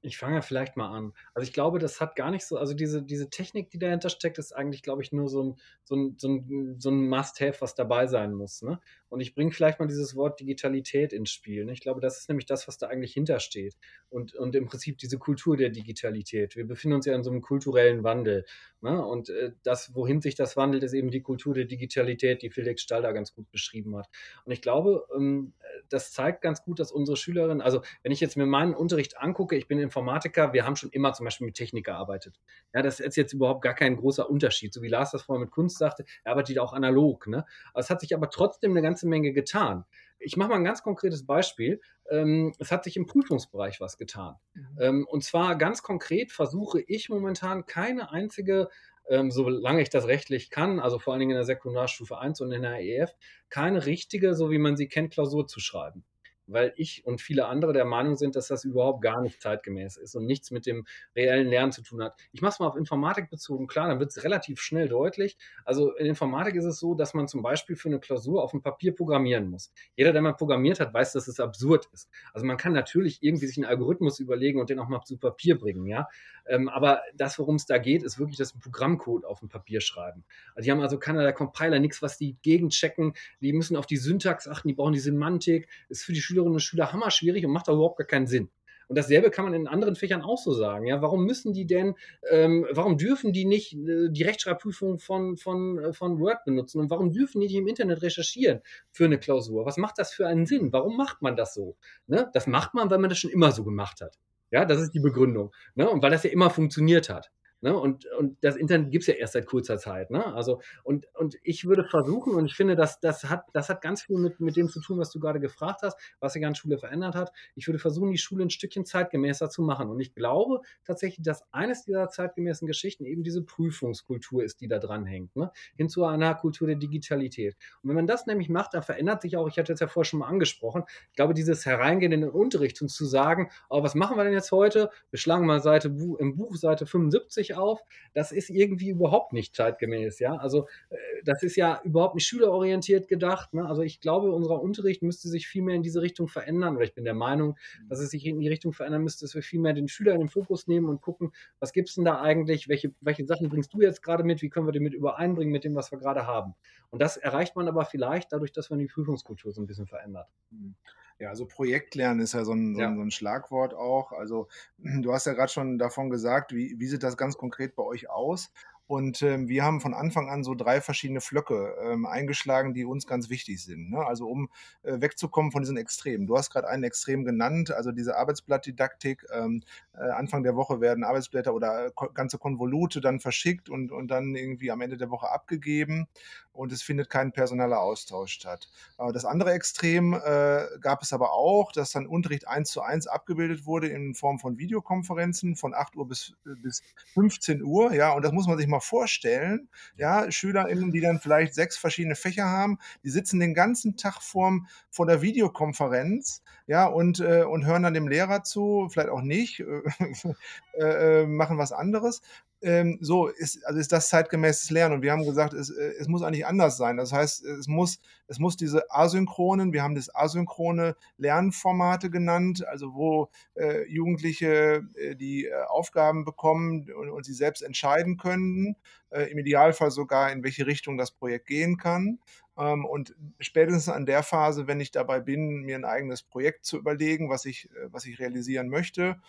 Ich fange ja vielleicht mal an. Also ich glaube, das hat gar nicht so, also diese, diese Technik, die dahinter steckt, ist eigentlich, glaube ich, nur so ein, so ein, so ein, so ein Must-Have, was dabei sein muss. Ne? Und ich bringe vielleicht mal dieses Wort Digitalität ins Spiel. Ne? Ich glaube, das ist nämlich das, was da eigentlich hintersteht. Und, und im Prinzip diese Kultur der Digitalität. Wir befinden uns ja in so einem kulturellen Wandel. Ne? Und äh, das, wohin sich das wandelt, ist eben die Kultur der Digitalität, die Felix Stalder ganz gut beschrieben hat. Und ich glaube, ähm, das zeigt ganz gut, dass unsere Schülerinnen, also wenn ich jetzt mir meinen Unterricht angucke, ich bin Informatiker, wir haben schon immer zum Beispiel mit Technik gearbeitet. Ja, das ist jetzt überhaupt gar kein großer Unterschied. So wie Lars das vorher mit Kunst sagte, er arbeitet auch analog. Ne? Es hat sich aber trotzdem eine ganze Menge getan. Ich mache mal ein ganz konkretes Beispiel. Ähm, es hat sich im Prüfungsbereich was getan. Mhm. Ähm, und zwar ganz konkret versuche ich momentan keine einzige ähm, solange ich das rechtlich kann, also vor allen Dingen in der Sekundarstufe 1 und in der EF, keine richtige, so wie man sie kennt, Klausur zu schreiben weil ich und viele andere der Meinung sind, dass das überhaupt gar nicht zeitgemäß ist und nichts mit dem reellen Lernen zu tun hat. Ich mache es mal auf Informatik bezogen, klar, dann wird es relativ schnell deutlich. Also in Informatik ist es so, dass man zum Beispiel für eine Klausur auf dem Papier programmieren muss. Jeder, der mal programmiert hat, weiß, dass es absurd ist. Also man kann natürlich irgendwie sich einen Algorithmus überlegen und den auch mal zu Papier bringen, ja. Ähm, aber das, worum es da geht, ist wirklich das Programmcode auf dem Papier schreiben. Also die haben also keiner der Compiler, nichts, was die gegenchecken. Die müssen auf die Syntax achten, die brauchen die Semantik. Ist für die Schüler Schülerinnen und Schüler hammer schwierig und macht da überhaupt gar keinen Sinn. Und dasselbe kann man in anderen Fächern auch so sagen. Ja, warum müssen die denn, ähm, warum dürfen die nicht äh, die Rechtschreibprüfung von, von, äh, von Word benutzen und warum dürfen die nicht im Internet recherchieren für eine Klausur? Was macht das für einen Sinn? Warum macht man das so? Ne? Das macht man, weil man das schon immer so gemacht hat. Ja, das ist die Begründung. Ne? Und weil das ja immer funktioniert hat. Ne? Und, und das Internet gibt es ja erst seit kurzer Zeit. Ne? Also, und, und ich würde versuchen, und ich finde, dass, das, hat, das hat ganz viel mit, mit dem zu tun, was du gerade gefragt hast, was sich an Schule verändert hat. Ich würde versuchen, die Schule ein Stückchen zeitgemäßer zu machen. Und ich glaube tatsächlich, dass eines dieser zeitgemäßen Geschichten eben diese Prüfungskultur ist, die da dran hängt, ne? hin zu einer Kultur der Digitalität. Und wenn man das nämlich macht, dann verändert sich auch, ich hatte es ja vorher schon mal angesprochen, ich glaube, dieses Hereingehen in den Unterricht und zu sagen, oh, was machen wir denn jetzt heute? Wir schlagen mal Seite, im Buch Seite 75 auf. Das ist irgendwie überhaupt nicht zeitgemäß, ja. Also äh, das ist ja überhaupt nicht schülerorientiert gedacht. Ne? Also ich glaube, unser Unterricht müsste sich viel mehr in diese Richtung verändern. Oder ich bin der Meinung, dass es sich in die Richtung verändern müsste, dass wir viel mehr den Schüler in den Fokus nehmen und gucken, was gibt es denn da eigentlich? Welche, welche Sachen bringst du jetzt gerade mit? Wie können wir die mit übereinbringen mit dem, was wir gerade haben? Und das erreicht man aber vielleicht dadurch, dass man die Prüfungskultur so ein bisschen verändert. Mhm. Ja, also Projektlernen ist ja so ein, so ein, so ein Schlagwort auch. Also du hast ja gerade schon davon gesagt, wie, wie sieht das ganz konkret bei euch aus? Und ähm, wir haben von Anfang an so drei verschiedene Flöcke ähm, eingeschlagen, die uns ganz wichtig sind. Ne? Also um äh, wegzukommen von diesen Extremen. Du hast gerade einen Extrem genannt, also diese Arbeitsblattdidaktik. Ähm, äh, Anfang der Woche werden Arbeitsblätter oder äh, ganze Konvolute dann verschickt und, und dann irgendwie am Ende der Woche abgegeben und es findet kein personeller Austausch statt. Aber das andere Extrem äh, gab es aber auch, dass dann Unterricht eins zu eins abgebildet wurde in Form von Videokonferenzen von 8 Uhr bis, bis 15 Uhr. Ja, und das muss man sich mal vorstellen. Ja, SchülerInnen, die dann vielleicht sechs verschiedene Fächer haben, die sitzen den ganzen Tag vorm, vor der Videokonferenz, ja, und, äh, und hören dann dem Lehrer zu, vielleicht auch nicht, (laughs) äh, äh, machen was anderes ähm, so ist, also ist das zeitgemäßes Lernen. Und wir haben gesagt, es, äh, es muss eigentlich anders sein. Das heißt, es muss, es muss diese asynchronen, wir haben das asynchrone Lernformate genannt, also wo äh, Jugendliche äh, die äh, Aufgaben bekommen und, und, sie selbst entscheiden können, äh, im Idealfall sogar, in welche Richtung das Projekt gehen kann. Ähm, und spätestens an der Phase, wenn ich dabei bin, mir ein eigenes Projekt zu überlegen, was ich, äh, was ich realisieren möchte,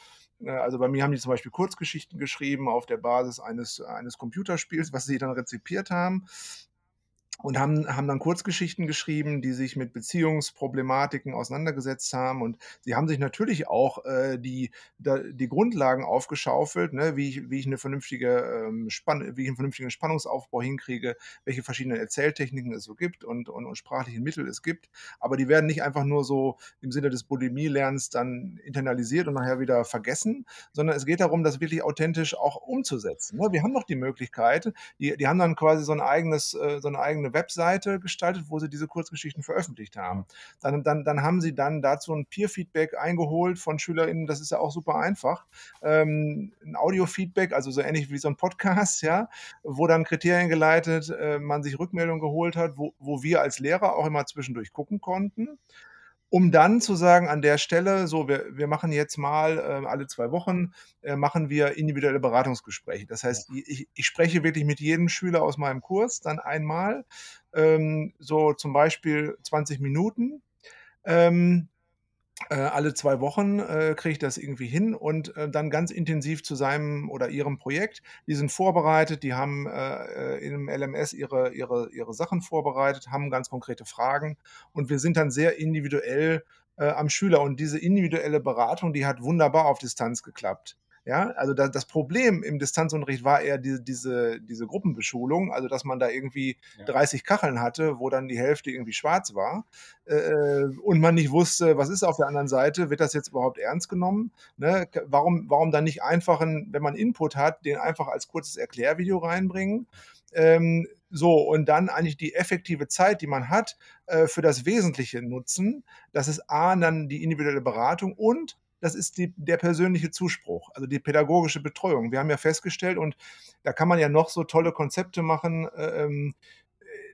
also bei mir haben die zum Beispiel Kurzgeschichten geschrieben auf der Basis eines, eines Computerspiels, was sie dann rezipiert haben. Und haben, haben dann Kurzgeschichten geschrieben, die sich mit Beziehungsproblematiken auseinandergesetzt haben. Und sie haben sich natürlich auch äh, die, da, die Grundlagen aufgeschaufelt, ne, wie, ich, wie, ich eine vernünftige, ähm, Spann wie ich einen vernünftigen Spannungsaufbau hinkriege, welche verschiedenen Erzähltechniken es so gibt und, und, und sprachlichen Mittel es gibt. Aber die werden nicht einfach nur so im Sinne des Bulimie-Lernens dann internalisiert und nachher wieder vergessen, sondern es geht darum, das wirklich authentisch auch umzusetzen. Ne? Wir haben noch die Möglichkeit, die, die haben dann quasi so ein eigenes, äh, so eine eigene Webseite gestaltet, wo sie diese Kurzgeschichten veröffentlicht haben. Dann, dann, dann haben sie dann dazu ein Peer-Feedback eingeholt von SchülerInnen, das ist ja auch super einfach. Ähm, ein Audio-Feedback, also so ähnlich wie so ein Podcast, ja, wo dann Kriterien geleitet, äh, man sich Rückmeldungen geholt hat, wo, wo wir als Lehrer auch immer zwischendurch gucken konnten um dann zu sagen, an der Stelle, so, wir, wir machen jetzt mal äh, alle zwei Wochen, äh, machen wir individuelle Beratungsgespräche. Das heißt, ich, ich spreche wirklich mit jedem Schüler aus meinem Kurs dann einmal, ähm, so zum Beispiel 20 Minuten. Ähm, äh, alle zwei Wochen äh, kriege ich das irgendwie hin und äh, dann ganz intensiv zu seinem oder ihrem Projekt. Die sind vorbereitet, die haben äh, äh im LMS ihre, ihre, ihre Sachen vorbereitet, haben ganz konkrete Fragen und wir sind dann sehr individuell äh, am Schüler. Und diese individuelle Beratung, die hat wunderbar auf Distanz geklappt. Ja, also da, das Problem im Distanzunterricht war eher die, diese, diese Gruppenbeschulung, also dass man da irgendwie ja. 30 Kacheln hatte, wo dann die Hälfte irgendwie schwarz war äh, und man nicht wusste, was ist auf der anderen Seite, wird das jetzt überhaupt ernst genommen? Ne? Warum, warum dann nicht einfach, ein, wenn man Input hat, den einfach als kurzes Erklärvideo reinbringen? Ähm, so, und dann eigentlich die effektive Zeit, die man hat, äh, für das Wesentliche nutzen. Das ist A, dann die individuelle Beratung und das ist die, der persönliche Zuspruch, also die pädagogische Betreuung. Wir haben ja festgestellt, und da kann man ja noch so tolle Konzepte machen, äh, ähm,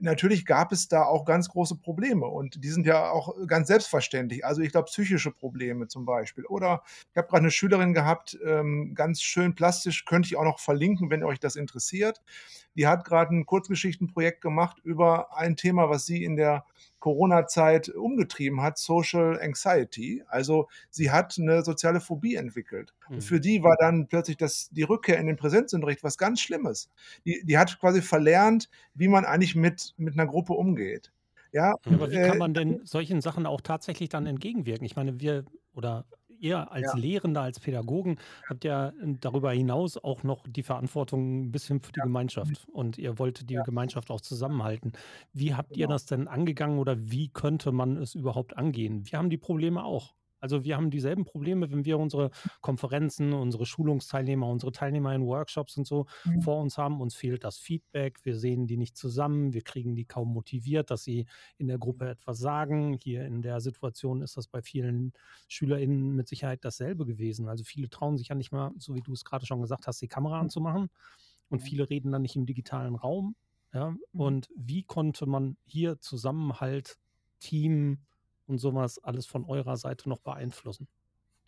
natürlich gab es da auch ganz große Probleme und die sind ja auch ganz selbstverständlich. Also ich glaube psychische Probleme zum Beispiel. Oder ich habe gerade eine Schülerin gehabt, ähm, ganz schön plastisch, könnte ich auch noch verlinken, wenn euch das interessiert. Die hat gerade ein Kurzgeschichtenprojekt gemacht über ein Thema, was sie in der Corona-Zeit umgetrieben hat, Social Anxiety. Also sie hat eine soziale Phobie entwickelt. Mhm. Für die war dann plötzlich das, die Rückkehr in den Präsenzunterricht was ganz Schlimmes. Die, die hat quasi verlernt, wie man eigentlich mit, mit einer Gruppe umgeht. Ja, aber wie kann äh, man denn solchen Sachen auch tatsächlich dann entgegenwirken? Ich meine, wir oder ihr als ja. Lehrender, als Pädagogen habt ja darüber hinaus auch noch die Verantwortung ein bisschen für die ja. Gemeinschaft und ihr wollt die ja. Gemeinschaft auch zusammenhalten. Wie habt genau. ihr das denn angegangen oder wie könnte man es überhaupt angehen? Wir haben die Probleme auch. Also wir haben dieselben Probleme, wenn wir unsere Konferenzen, unsere Schulungsteilnehmer, unsere Teilnehmer in Workshops und so mhm. vor uns haben. Uns fehlt das Feedback, wir sehen die nicht zusammen, wir kriegen die kaum motiviert, dass sie in der Gruppe etwas sagen. Hier in der Situation ist das bei vielen SchülerInnen mit Sicherheit dasselbe gewesen. Also viele trauen sich ja nicht mal, so wie du es gerade schon gesagt hast, die Kamera mhm. anzumachen. Und viele reden dann nicht im digitalen Raum. Ja? Mhm. Und wie konnte man hier Zusammenhalt, Team, und sowas alles von eurer Seite noch beeinflussen?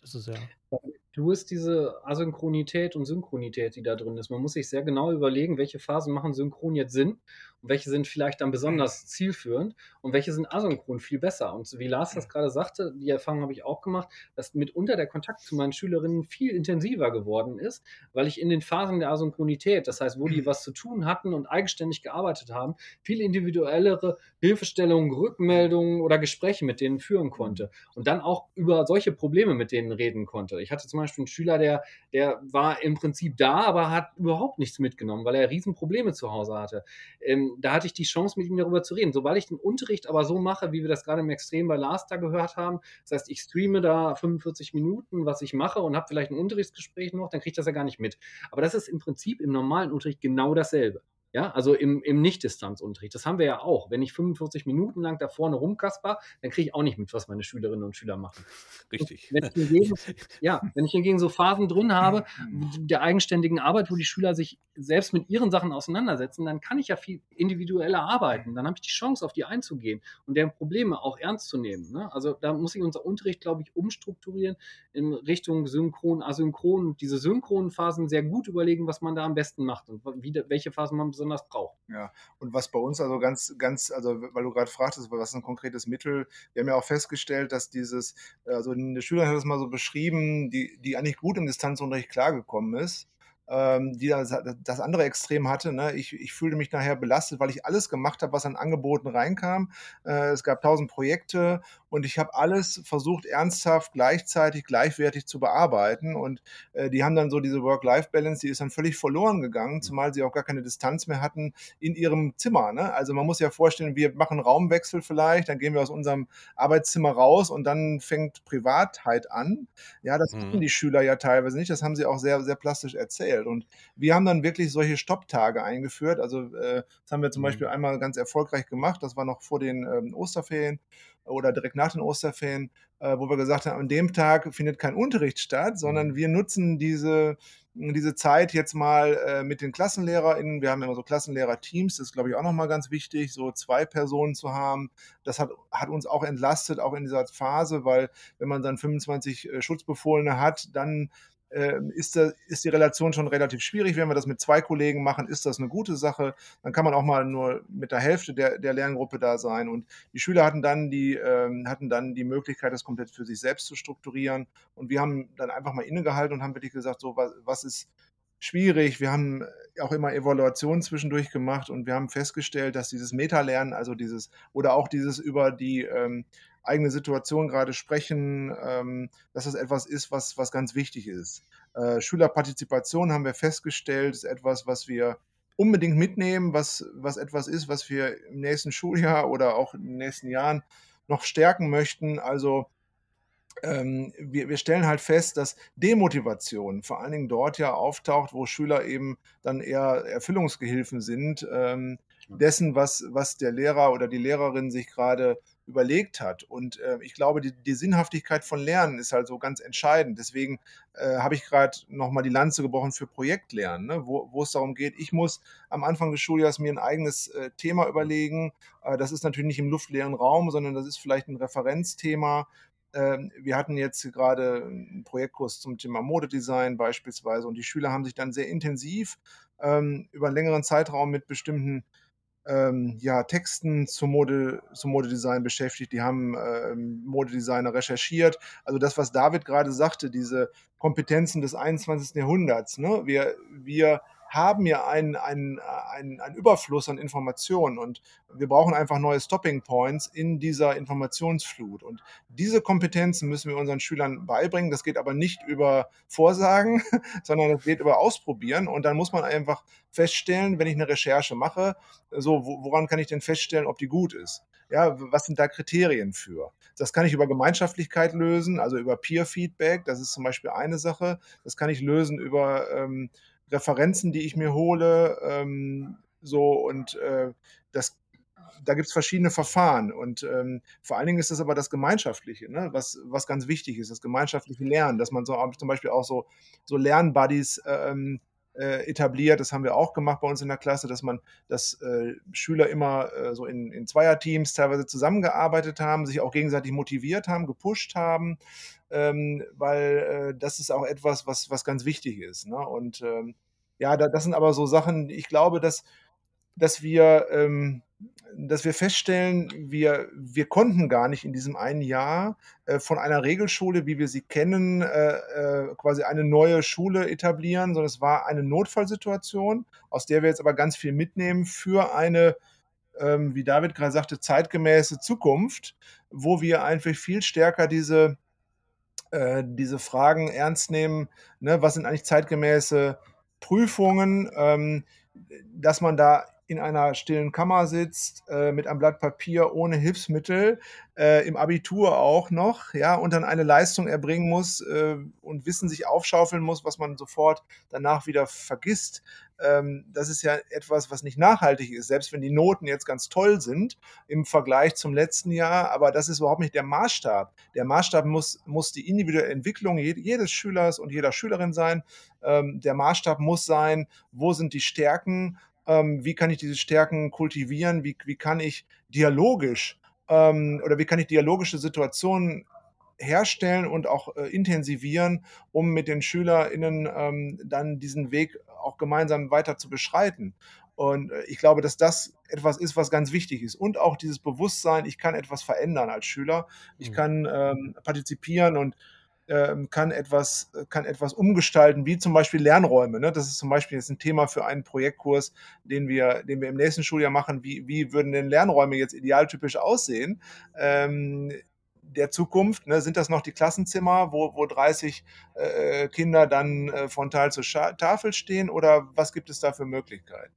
Das ist ja. Du ist diese Asynchronität und Synchronität, die da drin ist. Man muss sich sehr genau überlegen, welche Phasen machen synchron jetzt Sinn und welche sind vielleicht dann besonders zielführend und welche sind asynchron viel besser. Und wie Lars das gerade sagte, die Erfahrung habe ich auch gemacht, dass mitunter der Kontakt zu meinen Schülerinnen viel intensiver geworden ist, weil ich in den Phasen der Asynchronität, das heißt, wo die was zu tun hatten und eigenständig gearbeitet haben, viel individuellere Hilfestellungen, Rückmeldungen oder Gespräche mit denen führen konnte und dann auch über solche Probleme mit denen reden konnte. Ich hatte zum Beispiel einen Schüler, der, der war im Prinzip da, aber hat überhaupt nichts mitgenommen, weil er Riesenprobleme zu Hause hatte. Ähm, da hatte ich die Chance, mit ihm darüber zu reden. Sobald ich den Unterricht aber so mache, wie wir das gerade im Extrem bei Lars da gehört haben, das heißt, ich streame da 45 Minuten, was ich mache und habe vielleicht ein Unterrichtsgespräch noch, dann kriege ich das ja gar nicht mit. Aber das ist im Prinzip im normalen Unterricht genau dasselbe. Ja, also im, im Nicht-Distanzunterricht. Das haben wir ja auch. Wenn ich 45 Minuten lang da vorne rumkasper, dann kriege ich auch nicht mit, was meine Schülerinnen und Schüler machen. (laughs) Richtig. Wenn hingegen, (laughs) ja, wenn ich hingegen so Phasen drin habe, der eigenständigen Arbeit, wo die Schüler sich selbst mit ihren Sachen auseinandersetzen, dann kann ich ja viel individueller arbeiten. Dann habe ich die Chance, auf die einzugehen und deren Probleme auch ernst zu nehmen. Ne? Also da muss ich unser Unterricht, glaube ich, umstrukturieren in Richtung synchron, asynchron und diese synchronen Phasen sehr gut überlegen, was man da am besten macht und wie, welche Phasen man besonders braucht. Ja, und was bei uns also ganz, ganz, also weil du gerade fragtest, was ist ein konkretes Mittel, wir haben ja auch festgestellt, dass dieses, also eine Schülerin hat das mal so beschrieben, die, die eigentlich gut im Distanzunterricht klargekommen ist, ähm, die das, das andere Extrem hatte. Ne? Ich, ich fühlte mich nachher belastet, weil ich alles gemacht habe, was an Angeboten reinkam. Äh, es gab tausend Projekte und ich habe alles versucht, ernsthaft, gleichzeitig, gleichwertig zu bearbeiten. Und äh, die haben dann so diese Work-Life-Balance, die ist dann völlig verloren gegangen, mhm. zumal sie auch gar keine Distanz mehr hatten in ihrem Zimmer. Ne? Also man muss ja vorstellen, wir machen Raumwechsel vielleicht, dann gehen wir aus unserem Arbeitszimmer raus und dann fängt Privatheit an. Ja, das mhm. hatten die Schüler ja teilweise nicht. Das haben sie auch sehr, sehr plastisch erzählt. Und wir haben dann wirklich solche Stopptage eingeführt. Also äh, das haben wir zum mhm. Beispiel einmal ganz erfolgreich gemacht. Das war noch vor den ähm, Osterferien oder direkt nach den Osterferien, äh, wo wir gesagt haben, an dem Tag findet kein Unterricht statt, sondern mhm. wir nutzen diese, diese Zeit jetzt mal äh, mit den KlassenlehrerInnen. Wir haben immer so Klassenlehrer-Teams, das ist, glaube ich, auch nochmal ganz wichtig, so zwei Personen zu haben. Das hat, hat uns auch entlastet, auch in dieser Phase, weil wenn man dann 25 äh, Schutzbefohlene hat, dann ist, da, ist die Relation schon relativ schwierig. Wenn wir das mit zwei Kollegen machen, ist das eine gute Sache. Dann kann man auch mal nur mit der Hälfte der, der Lerngruppe da sein. Und die Schüler hatten dann die, ähm, hatten dann die Möglichkeit, das komplett für sich selbst zu strukturieren. Und wir haben dann einfach mal innegehalten und haben wirklich gesagt, so was, was ist schwierig. Wir haben auch immer Evaluationen zwischendurch gemacht und wir haben festgestellt, dass dieses Meta-Lernen, also dieses oder auch dieses über die ähm, eigene Situation gerade sprechen, ähm, dass das etwas ist, was, was ganz wichtig ist. Äh, Schülerpartizipation haben wir festgestellt, ist etwas, was wir unbedingt mitnehmen, was, was etwas ist, was wir im nächsten Schuljahr oder auch in den nächsten Jahren noch stärken möchten. Also ähm, wir, wir, stellen halt fest, dass Demotivation vor allen Dingen dort ja auftaucht, wo Schüler eben dann eher Erfüllungsgehilfen sind, ähm, dessen, was, was der Lehrer oder die Lehrerin sich gerade überlegt hat. Und äh, ich glaube, die, die, Sinnhaftigkeit von Lernen ist halt so ganz entscheidend. Deswegen äh, habe ich gerade nochmal die Lanze gebrochen für Projektlernen, ne? wo, wo, es darum geht, ich muss am Anfang des Schuljahres mir ein eigenes äh, Thema überlegen. Äh, das ist natürlich nicht im luftleeren Raum, sondern das ist vielleicht ein Referenzthema. Ähm, wir hatten jetzt gerade einen Projektkurs zum Thema Modedesign beispielsweise und die Schüler haben sich dann sehr intensiv ähm, über einen längeren Zeitraum mit bestimmten ähm, ja, Texten zum, Mode, zum Modedesign beschäftigt, die haben ähm, Modedesigner recherchiert. Also das, was David gerade sagte, diese Kompetenzen des 21. Jahrhunderts. Ne? Wir, wir haben ja einen, einen, einen, einen Überfluss an Informationen und wir brauchen einfach neue Stopping Points in dieser Informationsflut. Und diese Kompetenzen müssen wir unseren Schülern beibringen. Das geht aber nicht über Vorsagen, (laughs) sondern das geht über Ausprobieren. Und dann muss man einfach feststellen, wenn ich eine Recherche mache, so, woran kann ich denn feststellen, ob die gut ist? Ja, was sind da Kriterien für? Das kann ich über Gemeinschaftlichkeit lösen, also über Peer-Feedback. Das ist zum Beispiel eine Sache. Das kann ich lösen über ähm, Referenzen, die ich mir hole. Ähm, so und äh, das, da gibt es verschiedene Verfahren. Und ähm, vor allen Dingen ist das aber das Gemeinschaftliche, ne? was, was ganz wichtig ist, das gemeinschaftliche Lernen, dass man so zum Beispiel auch so, so Lernbuddies ähm, äh, etabliert. Das haben wir auch gemacht bei uns in der Klasse, dass man, dass äh, Schüler immer äh, so in, in Zweierteams teilweise zusammengearbeitet haben, sich auch gegenseitig motiviert haben, gepusht haben, ähm, weil äh, das ist auch etwas, was, was ganz wichtig ist. Ne? Und ähm, ja, da, das sind aber so Sachen, ich glaube, dass, dass wir ähm, dass wir feststellen, wir, wir konnten gar nicht in diesem einen Jahr äh, von einer Regelschule, wie wir sie kennen, äh, äh, quasi eine neue Schule etablieren, sondern es war eine Notfallsituation, aus der wir jetzt aber ganz viel mitnehmen für eine, ähm, wie David gerade sagte, zeitgemäße Zukunft, wo wir einfach viel stärker diese, äh, diese Fragen ernst nehmen. Ne? Was sind eigentlich zeitgemäße Prüfungen? Ähm, dass man da in einer stillen Kammer sitzt, äh, mit einem Blatt Papier ohne Hilfsmittel, äh, im Abitur auch noch, ja, und dann eine Leistung erbringen muss äh, und Wissen sich aufschaufeln muss, was man sofort danach wieder vergisst. Ähm, das ist ja etwas, was nicht nachhaltig ist, selbst wenn die Noten jetzt ganz toll sind im Vergleich zum letzten Jahr, aber das ist überhaupt nicht der Maßstab. Der Maßstab muss, muss die individuelle Entwicklung jedes Schülers und jeder Schülerin sein. Ähm, der Maßstab muss sein, wo sind die Stärken ähm, wie kann ich diese Stärken kultivieren, wie, wie kann ich dialogisch ähm, oder wie kann ich dialogische Situationen herstellen und auch äh, intensivieren, um mit den SchülerInnen ähm, dann diesen Weg auch gemeinsam weiter zu beschreiten. Und äh, ich glaube, dass das etwas ist, was ganz wichtig ist. Und auch dieses Bewusstsein, ich kann etwas verändern als Schüler, ich mhm. kann ähm, partizipieren und kann etwas, kann etwas umgestalten, wie zum Beispiel Lernräume. Ne? Das ist zum Beispiel jetzt ein Thema für einen Projektkurs, den wir, den wir im nächsten Schuljahr machen. Wie, wie würden denn Lernräume jetzt idealtypisch aussehen? Ähm, der Zukunft? Ne? Sind das noch die Klassenzimmer, wo, wo 30 äh, Kinder dann äh, frontal zur Scha Tafel stehen oder was gibt es da für Möglichkeiten?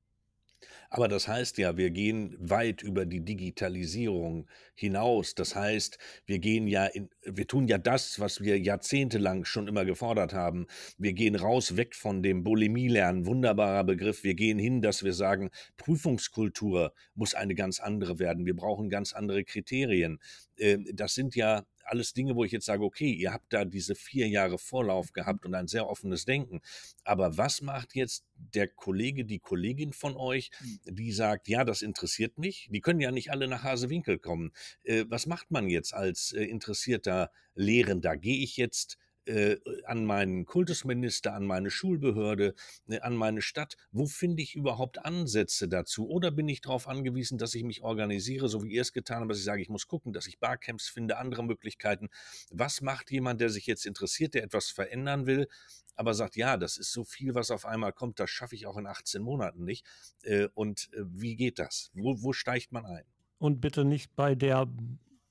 Aber das heißt ja, wir gehen weit über die Digitalisierung hinaus. Das heißt, wir gehen ja in, wir tun ja das, was wir jahrzehntelang schon immer gefordert haben. Wir gehen raus weg von dem Bulimie-Lernen, wunderbarer Begriff. Wir gehen hin, dass wir sagen, Prüfungskultur muss eine ganz andere werden. Wir brauchen ganz andere Kriterien. Ähm, das sind ja alles Dinge, wo ich jetzt sage, okay, ihr habt da diese vier Jahre Vorlauf gehabt und ein sehr offenes Denken. Aber was macht jetzt der Kollege, die Kollegin von euch, hm. die sagt, ja, das interessiert mich? Die können ja nicht alle nach Hasewinkel kommen. Äh, was macht man jetzt als äh, interessierter Lehrender? Gehe ich jetzt äh, an meinen Kultusminister, an meine Schulbehörde, äh, an meine Stadt. Wo finde ich überhaupt Ansätze dazu? Oder bin ich darauf angewiesen, dass ich mich organisiere, so wie ihr es getan habt, dass ich sage, ich muss gucken, dass ich Barcamps finde, andere Möglichkeiten. Was macht jemand, der sich jetzt interessiert, der etwas verändern will, aber sagt, ja, das ist so viel, was auf einmal kommt, das schaffe ich auch in 18 Monaten nicht. Äh, und äh, wie geht das? Wo, wo steigt man ein? Und bitte nicht bei der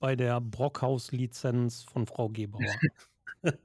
bei der Brockhaus-Lizenz von Frau Gebauer. (laughs)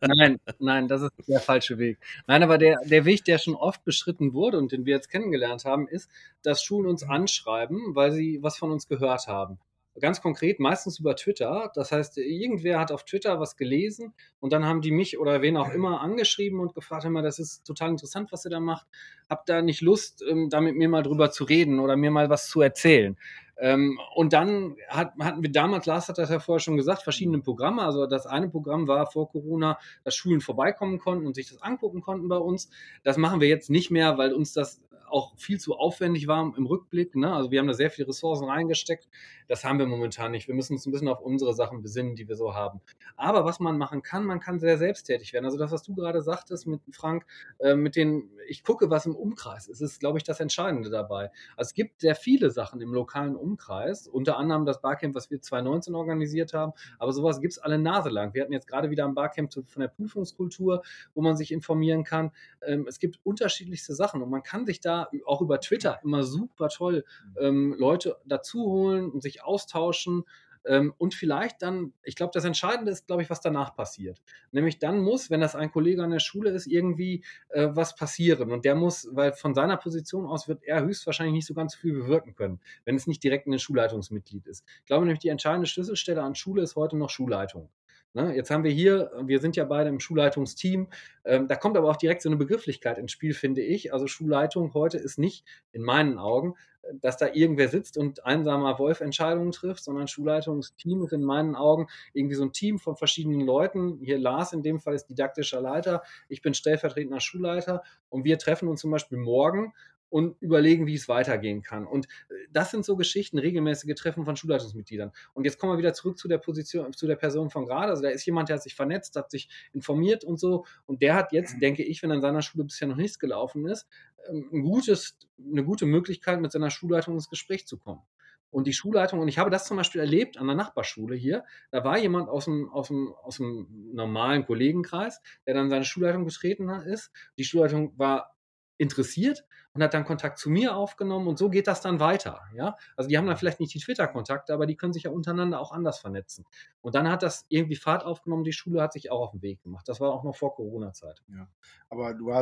Nein, nein, das ist der falsche Weg. Nein, aber der, der Weg, der schon oft beschritten wurde und den wir jetzt kennengelernt haben, ist, dass Schulen uns anschreiben, weil sie was von uns gehört haben. Ganz konkret, meistens über Twitter. Das heißt, irgendwer hat auf Twitter was gelesen und dann haben die mich oder wen auch immer angeschrieben und gefragt, immer, das ist total interessant, was ihr da macht. Habt da nicht Lust, ähm, da mit mir mal drüber zu reden oder mir mal was zu erzählen? Ähm, und dann hat, hatten wir damals, Lars hat das ja vorher schon gesagt, verschiedene Programme. Also das eine Programm war vor Corona, dass Schulen vorbeikommen konnten und sich das angucken konnten bei uns. Das machen wir jetzt nicht mehr, weil uns das auch viel zu aufwendig war im Rückblick. Ne? Also wir haben da sehr viele Ressourcen reingesteckt. Das haben wir momentan nicht. Wir müssen uns ein bisschen auf unsere Sachen besinnen, die wir so haben. Aber was man machen kann, man kann sehr selbsttätig werden. Also das, was du gerade sagtest mit Frank, äh, mit den, ich gucke, was im Umkreis ist, ist, glaube ich, das Entscheidende dabei. Also es gibt sehr viele Sachen im lokalen Umkreis, unter anderem das Barcamp, was wir 2019 organisiert haben, aber sowas gibt es alle Nase lang. Wir hatten jetzt gerade wieder ein Barcamp von der Prüfungskultur, wo man sich informieren kann. Ähm, es gibt unterschiedlichste Sachen und man kann sich da auch über Twitter immer super toll ähm, Leute dazu holen und sich austauschen. Ähm, und vielleicht dann, ich glaube, das Entscheidende ist, glaube ich, was danach passiert. Nämlich dann muss, wenn das ein Kollege an der Schule ist, irgendwie äh, was passieren. Und der muss, weil von seiner Position aus wird er höchstwahrscheinlich nicht so ganz viel bewirken können, wenn es nicht direkt ein Schulleitungsmitglied ist. Ich glaube nämlich, die entscheidende Schlüsselstelle an Schule ist heute noch Schulleitung. Ne? Jetzt haben wir hier, wir sind ja beide im Schulleitungsteam, ähm, da kommt aber auch direkt so eine Begrifflichkeit ins Spiel, finde ich. Also Schulleitung heute ist nicht in meinen Augen, dass da irgendwer sitzt und einsamer Wolf Entscheidungen trifft, sondern Schulleitungsteam ist in meinen Augen irgendwie so ein Team von verschiedenen Leuten. Hier Lars in dem Fall ist didaktischer Leiter, ich bin stellvertretender Schulleiter und wir treffen uns zum Beispiel morgen und überlegen, wie es weitergehen kann. Und äh, das sind so Geschichten, regelmäßige Treffen von Schulleitungsmitgliedern. Und jetzt kommen wir wieder zurück zu der Position, zu der Person von gerade. Also da ist jemand, der hat sich vernetzt, hat sich informiert und so. Und der hat jetzt, denke ich, wenn an seiner Schule bisher noch nichts gelaufen ist, ähm, ein gutes, eine gute Möglichkeit, mit seiner Schulleitung ins Gespräch zu kommen. Und die Schulleitung, und ich habe das zum Beispiel erlebt an der Nachbarschule hier, da war jemand aus dem, aus dem, aus dem normalen Kollegenkreis, der dann seine Schulleitung betreten ist. Die Schulleitung war interessiert und hat dann Kontakt zu mir aufgenommen und so geht das dann weiter. Ja? Also die haben dann vielleicht nicht die Twitter-Kontakte, aber die können sich ja untereinander auch anders vernetzen. Und dann hat das irgendwie Fahrt aufgenommen, die Schule hat sich auch auf den Weg gemacht. Das war auch noch vor Corona-Zeit. Ja. Aber du, wir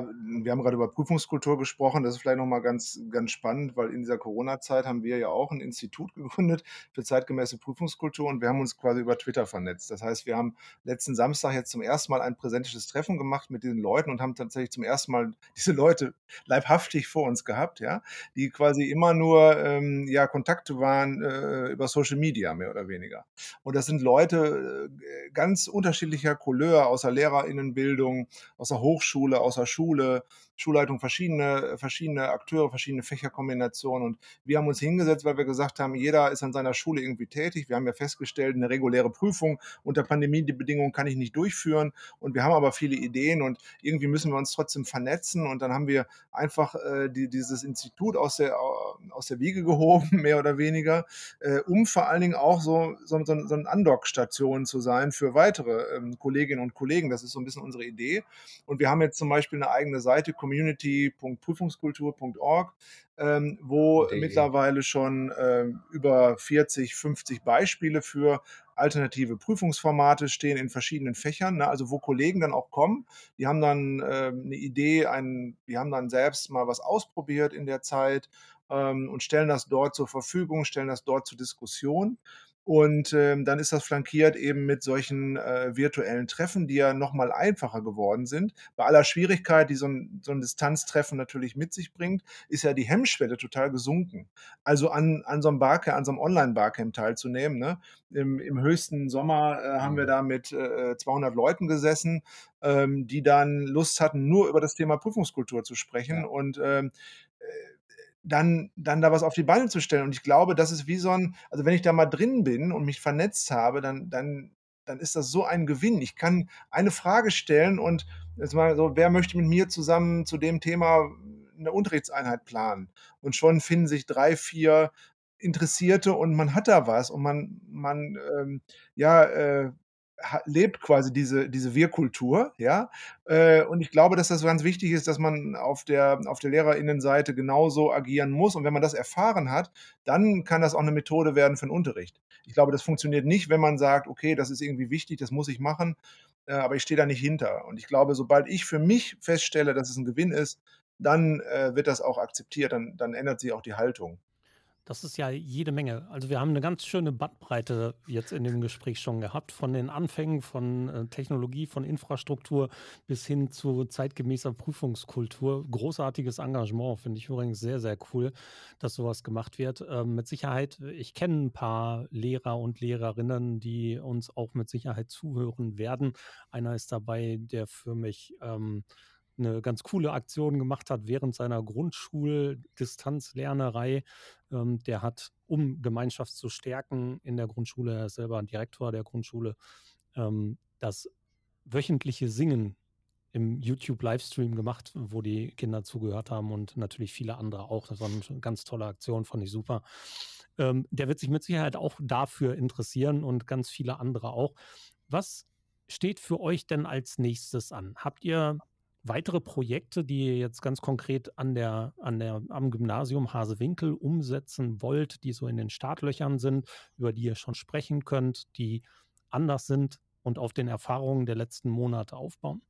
haben gerade über Prüfungskultur gesprochen, das ist vielleicht nochmal ganz, ganz spannend, weil in dieser Corona-Zeit haben wir ja auch ein Institut (laughs) gegründet für zeitgemäße Prüfungskultur und wir haben uns quasi über Twitter vernetzt. Das heißt, wir haben letzten Samstag jetzt zum ersten Mal ein präsentisches Treffen gemacht mit diesen Leuten und haben tatsächlich zum ersten Mal diese Leute leibhaftig vor uns gehabt, ja, die quasi immer nur ähm, ja, Kontakte waren äh, über Social Media, mehr oder weniger. Und das sind Leute äh, ganz unterschiedlicher Couleur aus der Lehrerinnenbildung, aus der Hochschule, aus der Schule, Schulleitung verschiedene, verschiedene Akteure, verschiedene Fächerkombinationen. Und wir haben uns hingesetzt, weil wir gesagt haben, jeder ist an seiner Schule irgendwie tätig. Wir haben ja festgestellt, eine reguläre Prüfung unter Pandemiebedingungen kann ich nicht durchführen. Und wir haben aber viele Ideen und irgendwie müssen wir uns trotzdem vernetzen. Und dann haben wir einfach äh, die, dieses Institut aus der, aus der Wiege gehoben, (laughs) mehr oder weniger, äh, um vor allen Dingen auch so, so, so, so eine Andockstation zu sein für weitere ähm, Kolleginnen und Kollegen. Das ist so ein bisschen unsere Idee. Und wir haben jetzt zum Beispiel eine eigene Seite, community.prüfungskultur.org, ähm, wo okay. mittlerweile schon äh, über 40, 50 Beispiele für alternative Prüfungsformate stehen in verschiedenen Fächern, ne? also wo Kollegen dann auch kommen, die haben dann äh, eine Idee, ein, die haben dann selbst mal was ausprobiert in der Zeit ähm, und stellen das dort zur Verfügung, stellen das dort zur Diskussion. Und ähm, dann ist das flankiert eben mit solchen äh, virtuellen Treffen, die ja nochmal einfacher geworden sind. Bei aller Schwierigkeit, die so ein, so ein Distanztreffen natürlich mit sich bringt, ist ja die Hemmschwelle total gesunken. Also an, an so einem Barcamp, an so einem Online-Barcamp teilzunehmen. Ne? Im, Im höchsten Sommer äh, haben wir mhm. da mit äh, 200 Leuten gesessen, ähm, die dann Lust hatten, nur über das Thema Prüfungskultur zu sprechen. Ja. Und ähm, äh, dann, dann da was auf die Beine zu stellen. Und ich glaube, das ist wie so ein, also wenn ich da mal drin bin und mich vernetzt habe, dann, dann, dann ist das so ein Gewinn. Ich kann eine Frage stellen und jetzt mal so, wer möchte mit mir zusammen zu dem Thema eine Unterrichtseinheit planen? Und schon finden sich drei, vier Interessierte und man hat da was und man, man ähm, ja, äh, lebt quasi diese, diese Wir-Kultur, ja. Äh, und ich glaube, dass das ganz wichtig ist, dass man auf der, auf der LehrerInnenseite genauso agieren muss. Und wenn man das erfahren hat, dann kann das auch eine Methode werden für den Unterricht. Ich glaube, das funktioniert nicht, wenn man sagt, okay, das ist irgendwie wichtig, das muss ich machen, äh, aber ich stehe da nicht hinter. Und ich glaube, sobald ich für mich feststelle, dass es ein Gewinn ist, dann äh, wird das auch akzeptiert, dann, dann ändert sich auch die Haltung. Das ist ja jede Menge. Also wir haben eine ganz schöne Bandbreite jetzt in dem Gespräch schon gehabt, von den Anfängen von äh, Technologie, von Infrastruktur bis hin zu zeitgemäßer Prüfungskultur. Großartiges Engagement, finde ich übrigens sehr, sehr cool, dass sowas gemacht wird. Ähm, mit Sicherheit, ich kenne ein paar Lehrer und Lehrerinnen, die uns auch mit Sicherheit zuhören werden. Einer ist dabei, der für mich... Ähm, eine ganz coole Aktion gemacht hat während seiner Grundschuldistanzlernerei. Ähm, der hat, um Gemeinschaft zu stärken in der Grundschule, er ist selber Direktor der Grundschule, ähm, das wöchentliche Singen im YouTube-Livestream gemacht, wo die Kinder zugehört haben und natürlich viele andere auch. Das war eine ganz tolle Aktion, fand ich super. Ähm, der wird sich mit Sicherheit auch dafür interessieren und ganz viele andere auch. Was steht für euch denn als nächstes an? Habt ihr weitere Projekte, die ihr jetzt ganz konkret an der, an der, am Gymnasium Hasewinkel umsetzen wollt, die so in den Startlöchern sind, über die ihr schon sprechen könnt, die anders sind und auf den Erfahrungen der letzten Monate aufbauen?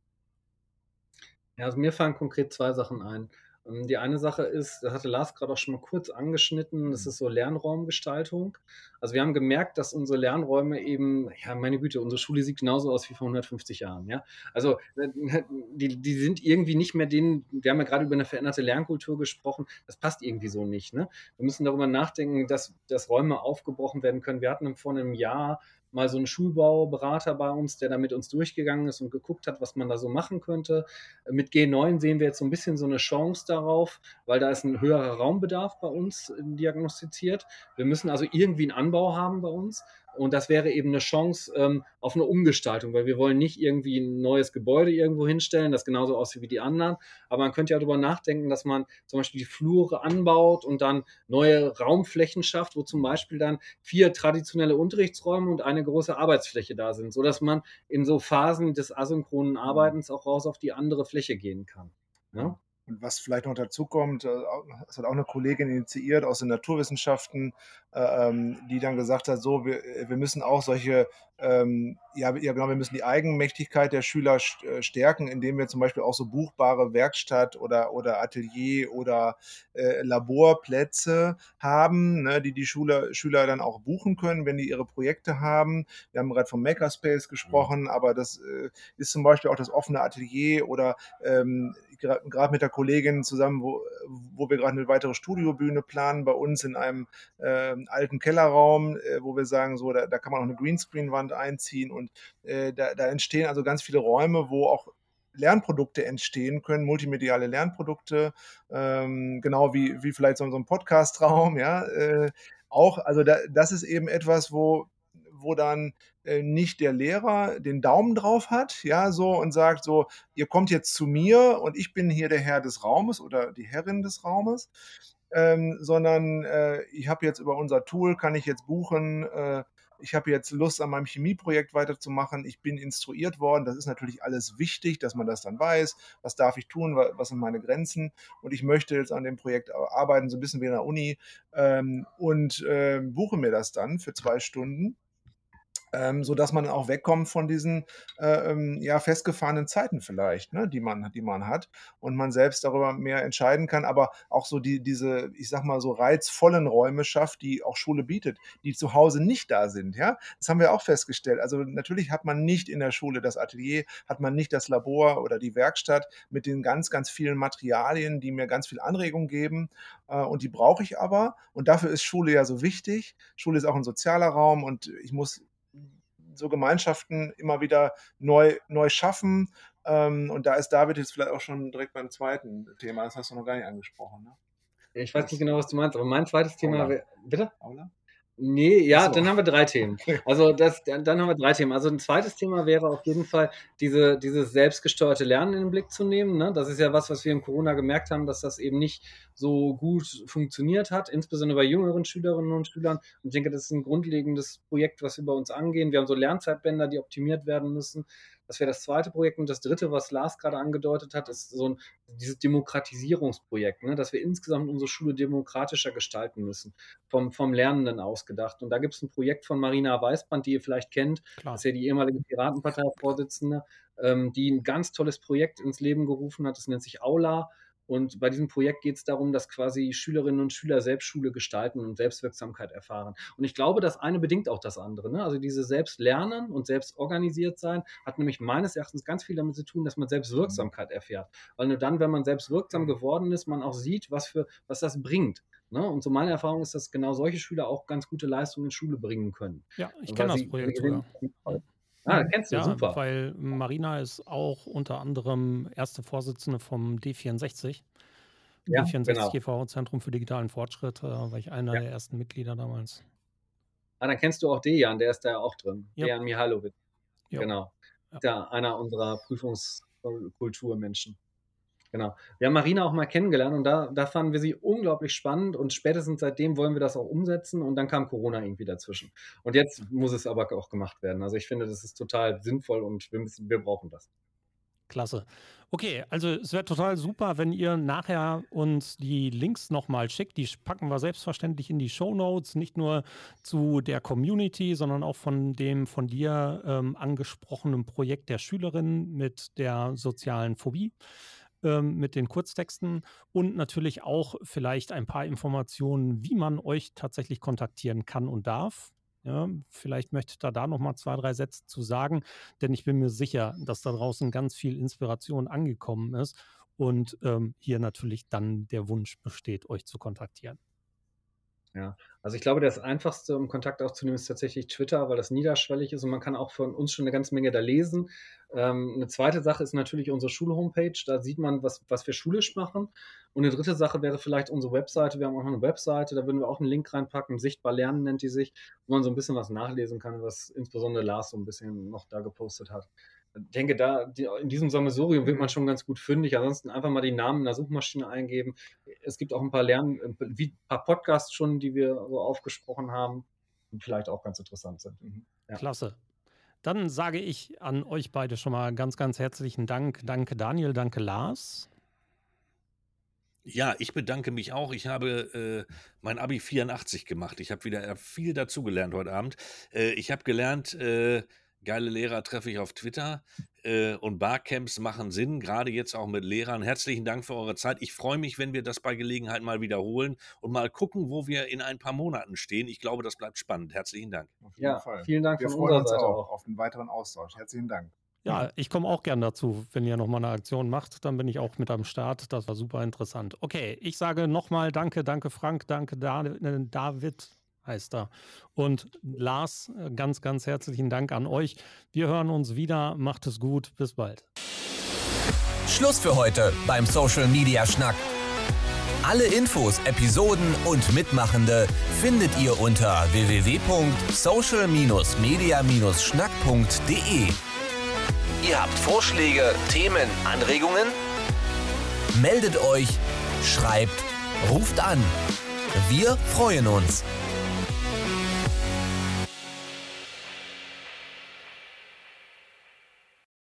Ja, also mir fallen konkret zwei Sachen ein. Ähm, die eine Sache ist, das hatte Lars gerade auch schon mal kurz angeschnitten, das mhm. ist so Lernraumgestaltung. Also wir haben gemerkt, dass unsere Lernräume eben, ja, meine Güte, unsere Schule sieht genauso aus wie vor 150 Jahren. Ja? Also äh, (laughs) die, die sind irgendwie nicht mehr denen, wir haben ja gerade über eine veränderte Lernkultur gesprochen, das passt irgendwie so nicht. Ne? Wir müssen darüber nachdenken, dass, dass Räume aufgebrochen werden können. Wir hatten vor einem Jahr mal so einen Schulbauberater bei uns, der da mit uns durchgegangen ist und geguckt hat, was man da so machen könnte. Mit G9 sehen wir jetzt so ein bisschen so eine Chance darauf, weil da ist ein höherer Raumbedarf bei uns diagnostiziert. Wir müssen also irgendwie einen Anbau haben bei uns. Und das wäre eben eine Chance ähm, auf eine Umgestaltung, weil wir wollen nicht irgendwie ein neues Gebäude irgendwo hinstellen, das genauso aussieht wie die anderen. Aber man könnte ja darüber nachdenken, dass man zum Beispiel die Flure anbaut und dann neue Raumflächen schafft, wo zum Beispiel dann vier traditionelle Unterrichtsräume und eine große Arbeitsfläche da sind, sodass man in so Phasen des asynchronen Arbeitens auch raus auf die andere Fläche gehen kann. Ja? Und was vielleicht noch dazu kommt, äh, das hat auch eine Kollegin initiiert aus den Naturwissenschaften, äh, ähm, die dann gesagt hat, so, wir, äh, wir müssen auch solche, ähm, ja, ja, genau, wir müssen die Eigenmächtigkeit der Schüler stärken, indem wir zum Beispiel auch so buchbare Werkstatt oder, oder Atelier oder äh, Laborplätze haben, ne, die die Schüler, Schüler dann auch buchen können, wenn die ihre Projekte haben. Wir haben gerade vom Makerspace gesprochen, mhm. aber das äh, ist zum Beispiel auch das offene Atelier oder ähm, gerade mit der Kollegin zusammen, wo, wo wir gerade eine weitere Studiobühne planen, bei uns in einem äh, alten Kellerraum, äh, wo wir sagen, so, da, da, kann man auch eine Greenscreen-Wand einziehen und äh, da, da, entstehen also ganz viele Räume, wo auch Lernprodukte entstehen können, multimediale Lernprodukte, ähm, genau wie, wie vielleicht so, so ein Podcastraum, ja, äh, auch, also da, das ist eben etwas, wo, wo dann äh, nicht der Lehrer den Daumen drauf hat, ja, so und sagt so, ihr kommt jetzt zu mir und ich bin hier der Herr des Raumes oder die Herrin des Raumes, ähm, sondern äh, ich habe jetzt über unser Tool, kann ich jetzt buchen, äh, ich habe jetzt Lust, an meinem Chemieprojekt weiterzumachen. Ich bin instruiert worden. Das ist natürlich alles wichtig, dass man das dann weiß. Was darf ich tun? Was sind meine Grenzen? Und ich möchte jetzt an dem Projekt arbeiten, so ein bisschen wie in der Uni, ähm, und äh, buche mir das dann für zwei Stunden ähm, sodass man auch wegkommt von diesen äh, ähm, ja, festgefahrenen Zeiten vielleicht, ne, die, man, die man hat und man selbst darüber mehr entscheiden kann, aber auch so die, diese, ich sag mal, so reizvollen Räume schafft, die auch Schule bietet, die zu Hause nicht da sind. Ja? Das haben wir auch festgestellt. Also natürlich hat man nicht in der Schule das Atelier, hat man nicht das Labor oder die Werkstatt mit den ganz, ganz vielen Materialien, die mir ganz viel Anregung geben äh, und die brauche ich aber und dafür ist Schule ja so wichtig. Schule ist auch ein sozialer Raum und ich muss so Gemeinschaften immer wieder neu, neu schaffen. Ähm, und da ist David jetzt vielleicht auch schon direkt beim zweiten Thema. Das hast du noch gar nicht angesprochen. Ne? Ich weiß nicht genau, was du meinst, aber mein zweites Thema wäre. Bitte? Aula? Nee, ja, so. dann haben wir drei (laughs) Themen. Also das, dann haben wir drei Themen. Also ein zweites Thema wäre auf jeden Fall diese, dieses selbstgesteuerte Lernen in den Blick zu nehmen. Ne? Das ist ja was, was wir in Corona gemerkt haben, dass das eben nicht so gut funktioniert hat, insbesondere bei jüngeren Schülerinnen und Schülern. Und ich denke, das ist ein grundlegendes Projekt, was wir bei uns angehen. Wir haben so Lernzeitbänder, die optimiert werden müssen. Das wäre das zweite Projekt. Und das dritte, was Lars gerade angedeutet hat, ist so ein, dieses Demokratisierungsprojekt, ne? dass wir insgesamt unsere Schule demokratischer gestalten müssen, vom, vom Lernenden ausgedacht. Und da gibt es ein Projekt von Marina Weißband, die ihr vielleicht kennt. Klar. Das ist ja die ehemalige Piratenpartei-Vorsitzende, ähm, die ein ganz tolles Projekt ins Leben gerufen hat. Das nennt sich Aula. Und bei diesem Projekt geht es darum, dass quasi Schülerinnen und Schüler selbst Schule gestalten und Selbstwirksamkeit erfahren. Und ich glaube, das eine bedingt auch das andere. Ne? Also diese Selbstlernen und selbstorganisiert sein hat nämlich meines Erachtens ganz viel damit zu tun, dass man Selbstwirksamkeit erfährt. Weil nur dann, wenn man selbstwirksam geworden ist, man auch sieht, was, für, was das bringt. Ne? Und so meine Erfahrung ist, dass genau solche Schüler auch ganz gute Leistungen in Schule bringen können. Ja, ich kenne das Projekt sogar. Ah, kennst du, ja, super. Weil Marina ist auch unter anderem erste Vorsitzende vom D64. Ja, D64 genau. GVO-Zentrum für digitalen Fortschritt, da war ich einer ja. der ersten Mitglieder damals. Ah, dann kennst du auch Dejan, der ist da auch drin. Ja. Dejan Mihailovic. Ja. Genau. Ja. ja, einer unserer Prüfungskulturmenschen. Genau. Wir haben Marina auch mal kennengelernt und da, da fanden wir sie unglaublich spannend und spätestens seitdem wollen wir das auch umsetzen und dann kam Corona irgendwie dazwischen. Und jetzt muss es aber auch gemacht werden. Also ich finde, das ist total sinnvoll und wir, müssen, wir brauchen das. Klasse. Okay, also es wäre total super, wenn ihr nachher uns die Links nochmal schickt. Die packen wir selbstverständlich in die Show Notes, nicht nur zu der Community, sondern auch von dem von dir ähm, angesprochenen Projekt der Schülerin mit der sozialen Phobie ähm, mit den Kurztexten und natürlich auch vielleicht ein paar Informationen, wie man euch tatsächlich kontaktieren kann und darf. Ja, vielleicht möchtet ihr da noch mal zwei, drei Sätze zu sagen, denn ich bin mir sicher, dass da draußen ganz viel Inspiration angekommen ist und ähm, hier natürlich dann der Wunsch besteht, euch zu kontaktieren. Ja, also ich glaube, das Einfachste, um Kontakt aufzunehmen, ist tatsächlich Twitter, weil das niederschwellig ist und man kann auch von uns schon eine ganze Menge da lesen. Ähm, eine zweite Sache ist natürlich unsere Schulhomepage. Da sieht man, was, was wir schulisch machen. Und eine dritte Sache wäre vielleicht unsere Webseite. Wir haben auch noch eine Webseite, da würden wir auch einen Link reinpacken. Sichtbar lernen nennt die sich, wo man so ein bisschen was nachlesen kann, was insbesondere Lars so ein bisschen noch da gepostet hat denke, da in diesem Sammelsurium wird man schon ganz gut fündig. Ansonsten einfach mal die Namen in der Suchmaschine eingeben. Es gibt auch ein paar Lern, wie ein paar Podcasts schon, die wir so aufgesprochen haben, die vielleicht auch ganz interessant sind. Mhm. Ja. Klasse. Dann sage ich an euch beide schon mal ganz, ganz herzlichen Dank. Danke Daniel, danke Lars. Ja, ich bedanke mich auch. Ich habe äh, mein Abi 84 gemacht. Ich habe wieder viel dazugelernt heute Abend. Äh, ich habe gelernt, äh, geile Lehrer treffe ich auf Twitter äh, und Barcamps machen Sinn, gerade jetzt auch mit Lehrern. Herzlichen Dank für eure Zeit. Ich freue mich, wenn wir das bei Gelegenheit mal wiederholen und mal gucken, wo wir in ein paar Monaten stehen. Ich glaube, das bleibt spannend. Herzlichen Dank. Auf jeden ja, Fall. Vielen Dank wir von freuen uns auch auf einen weiteren Austausch. Herzlichen Dank. Ja, ich komme auch gern dazu. Wenn ihr nochmal eine Aktion macht, dann bin ich auch mit am Start. Das war super interessant. Okay, ich sage nochmal Danke, danke Frank, danke äh, David heißt er. Und Lars, ganz, ganz herzlichen Dank an euch. Wir hören uns wieder. Macht es gut. Bis bald. Schluss für heute beim Social Media Schnack. Alle Infos, Episoden und Mitmachende findet ihr unter www.social-media-schnack.de. Ihr habt Vorschläge, Themen, Anregungen? Meldet euch, schreibt, ruft an. Wir freuen uns.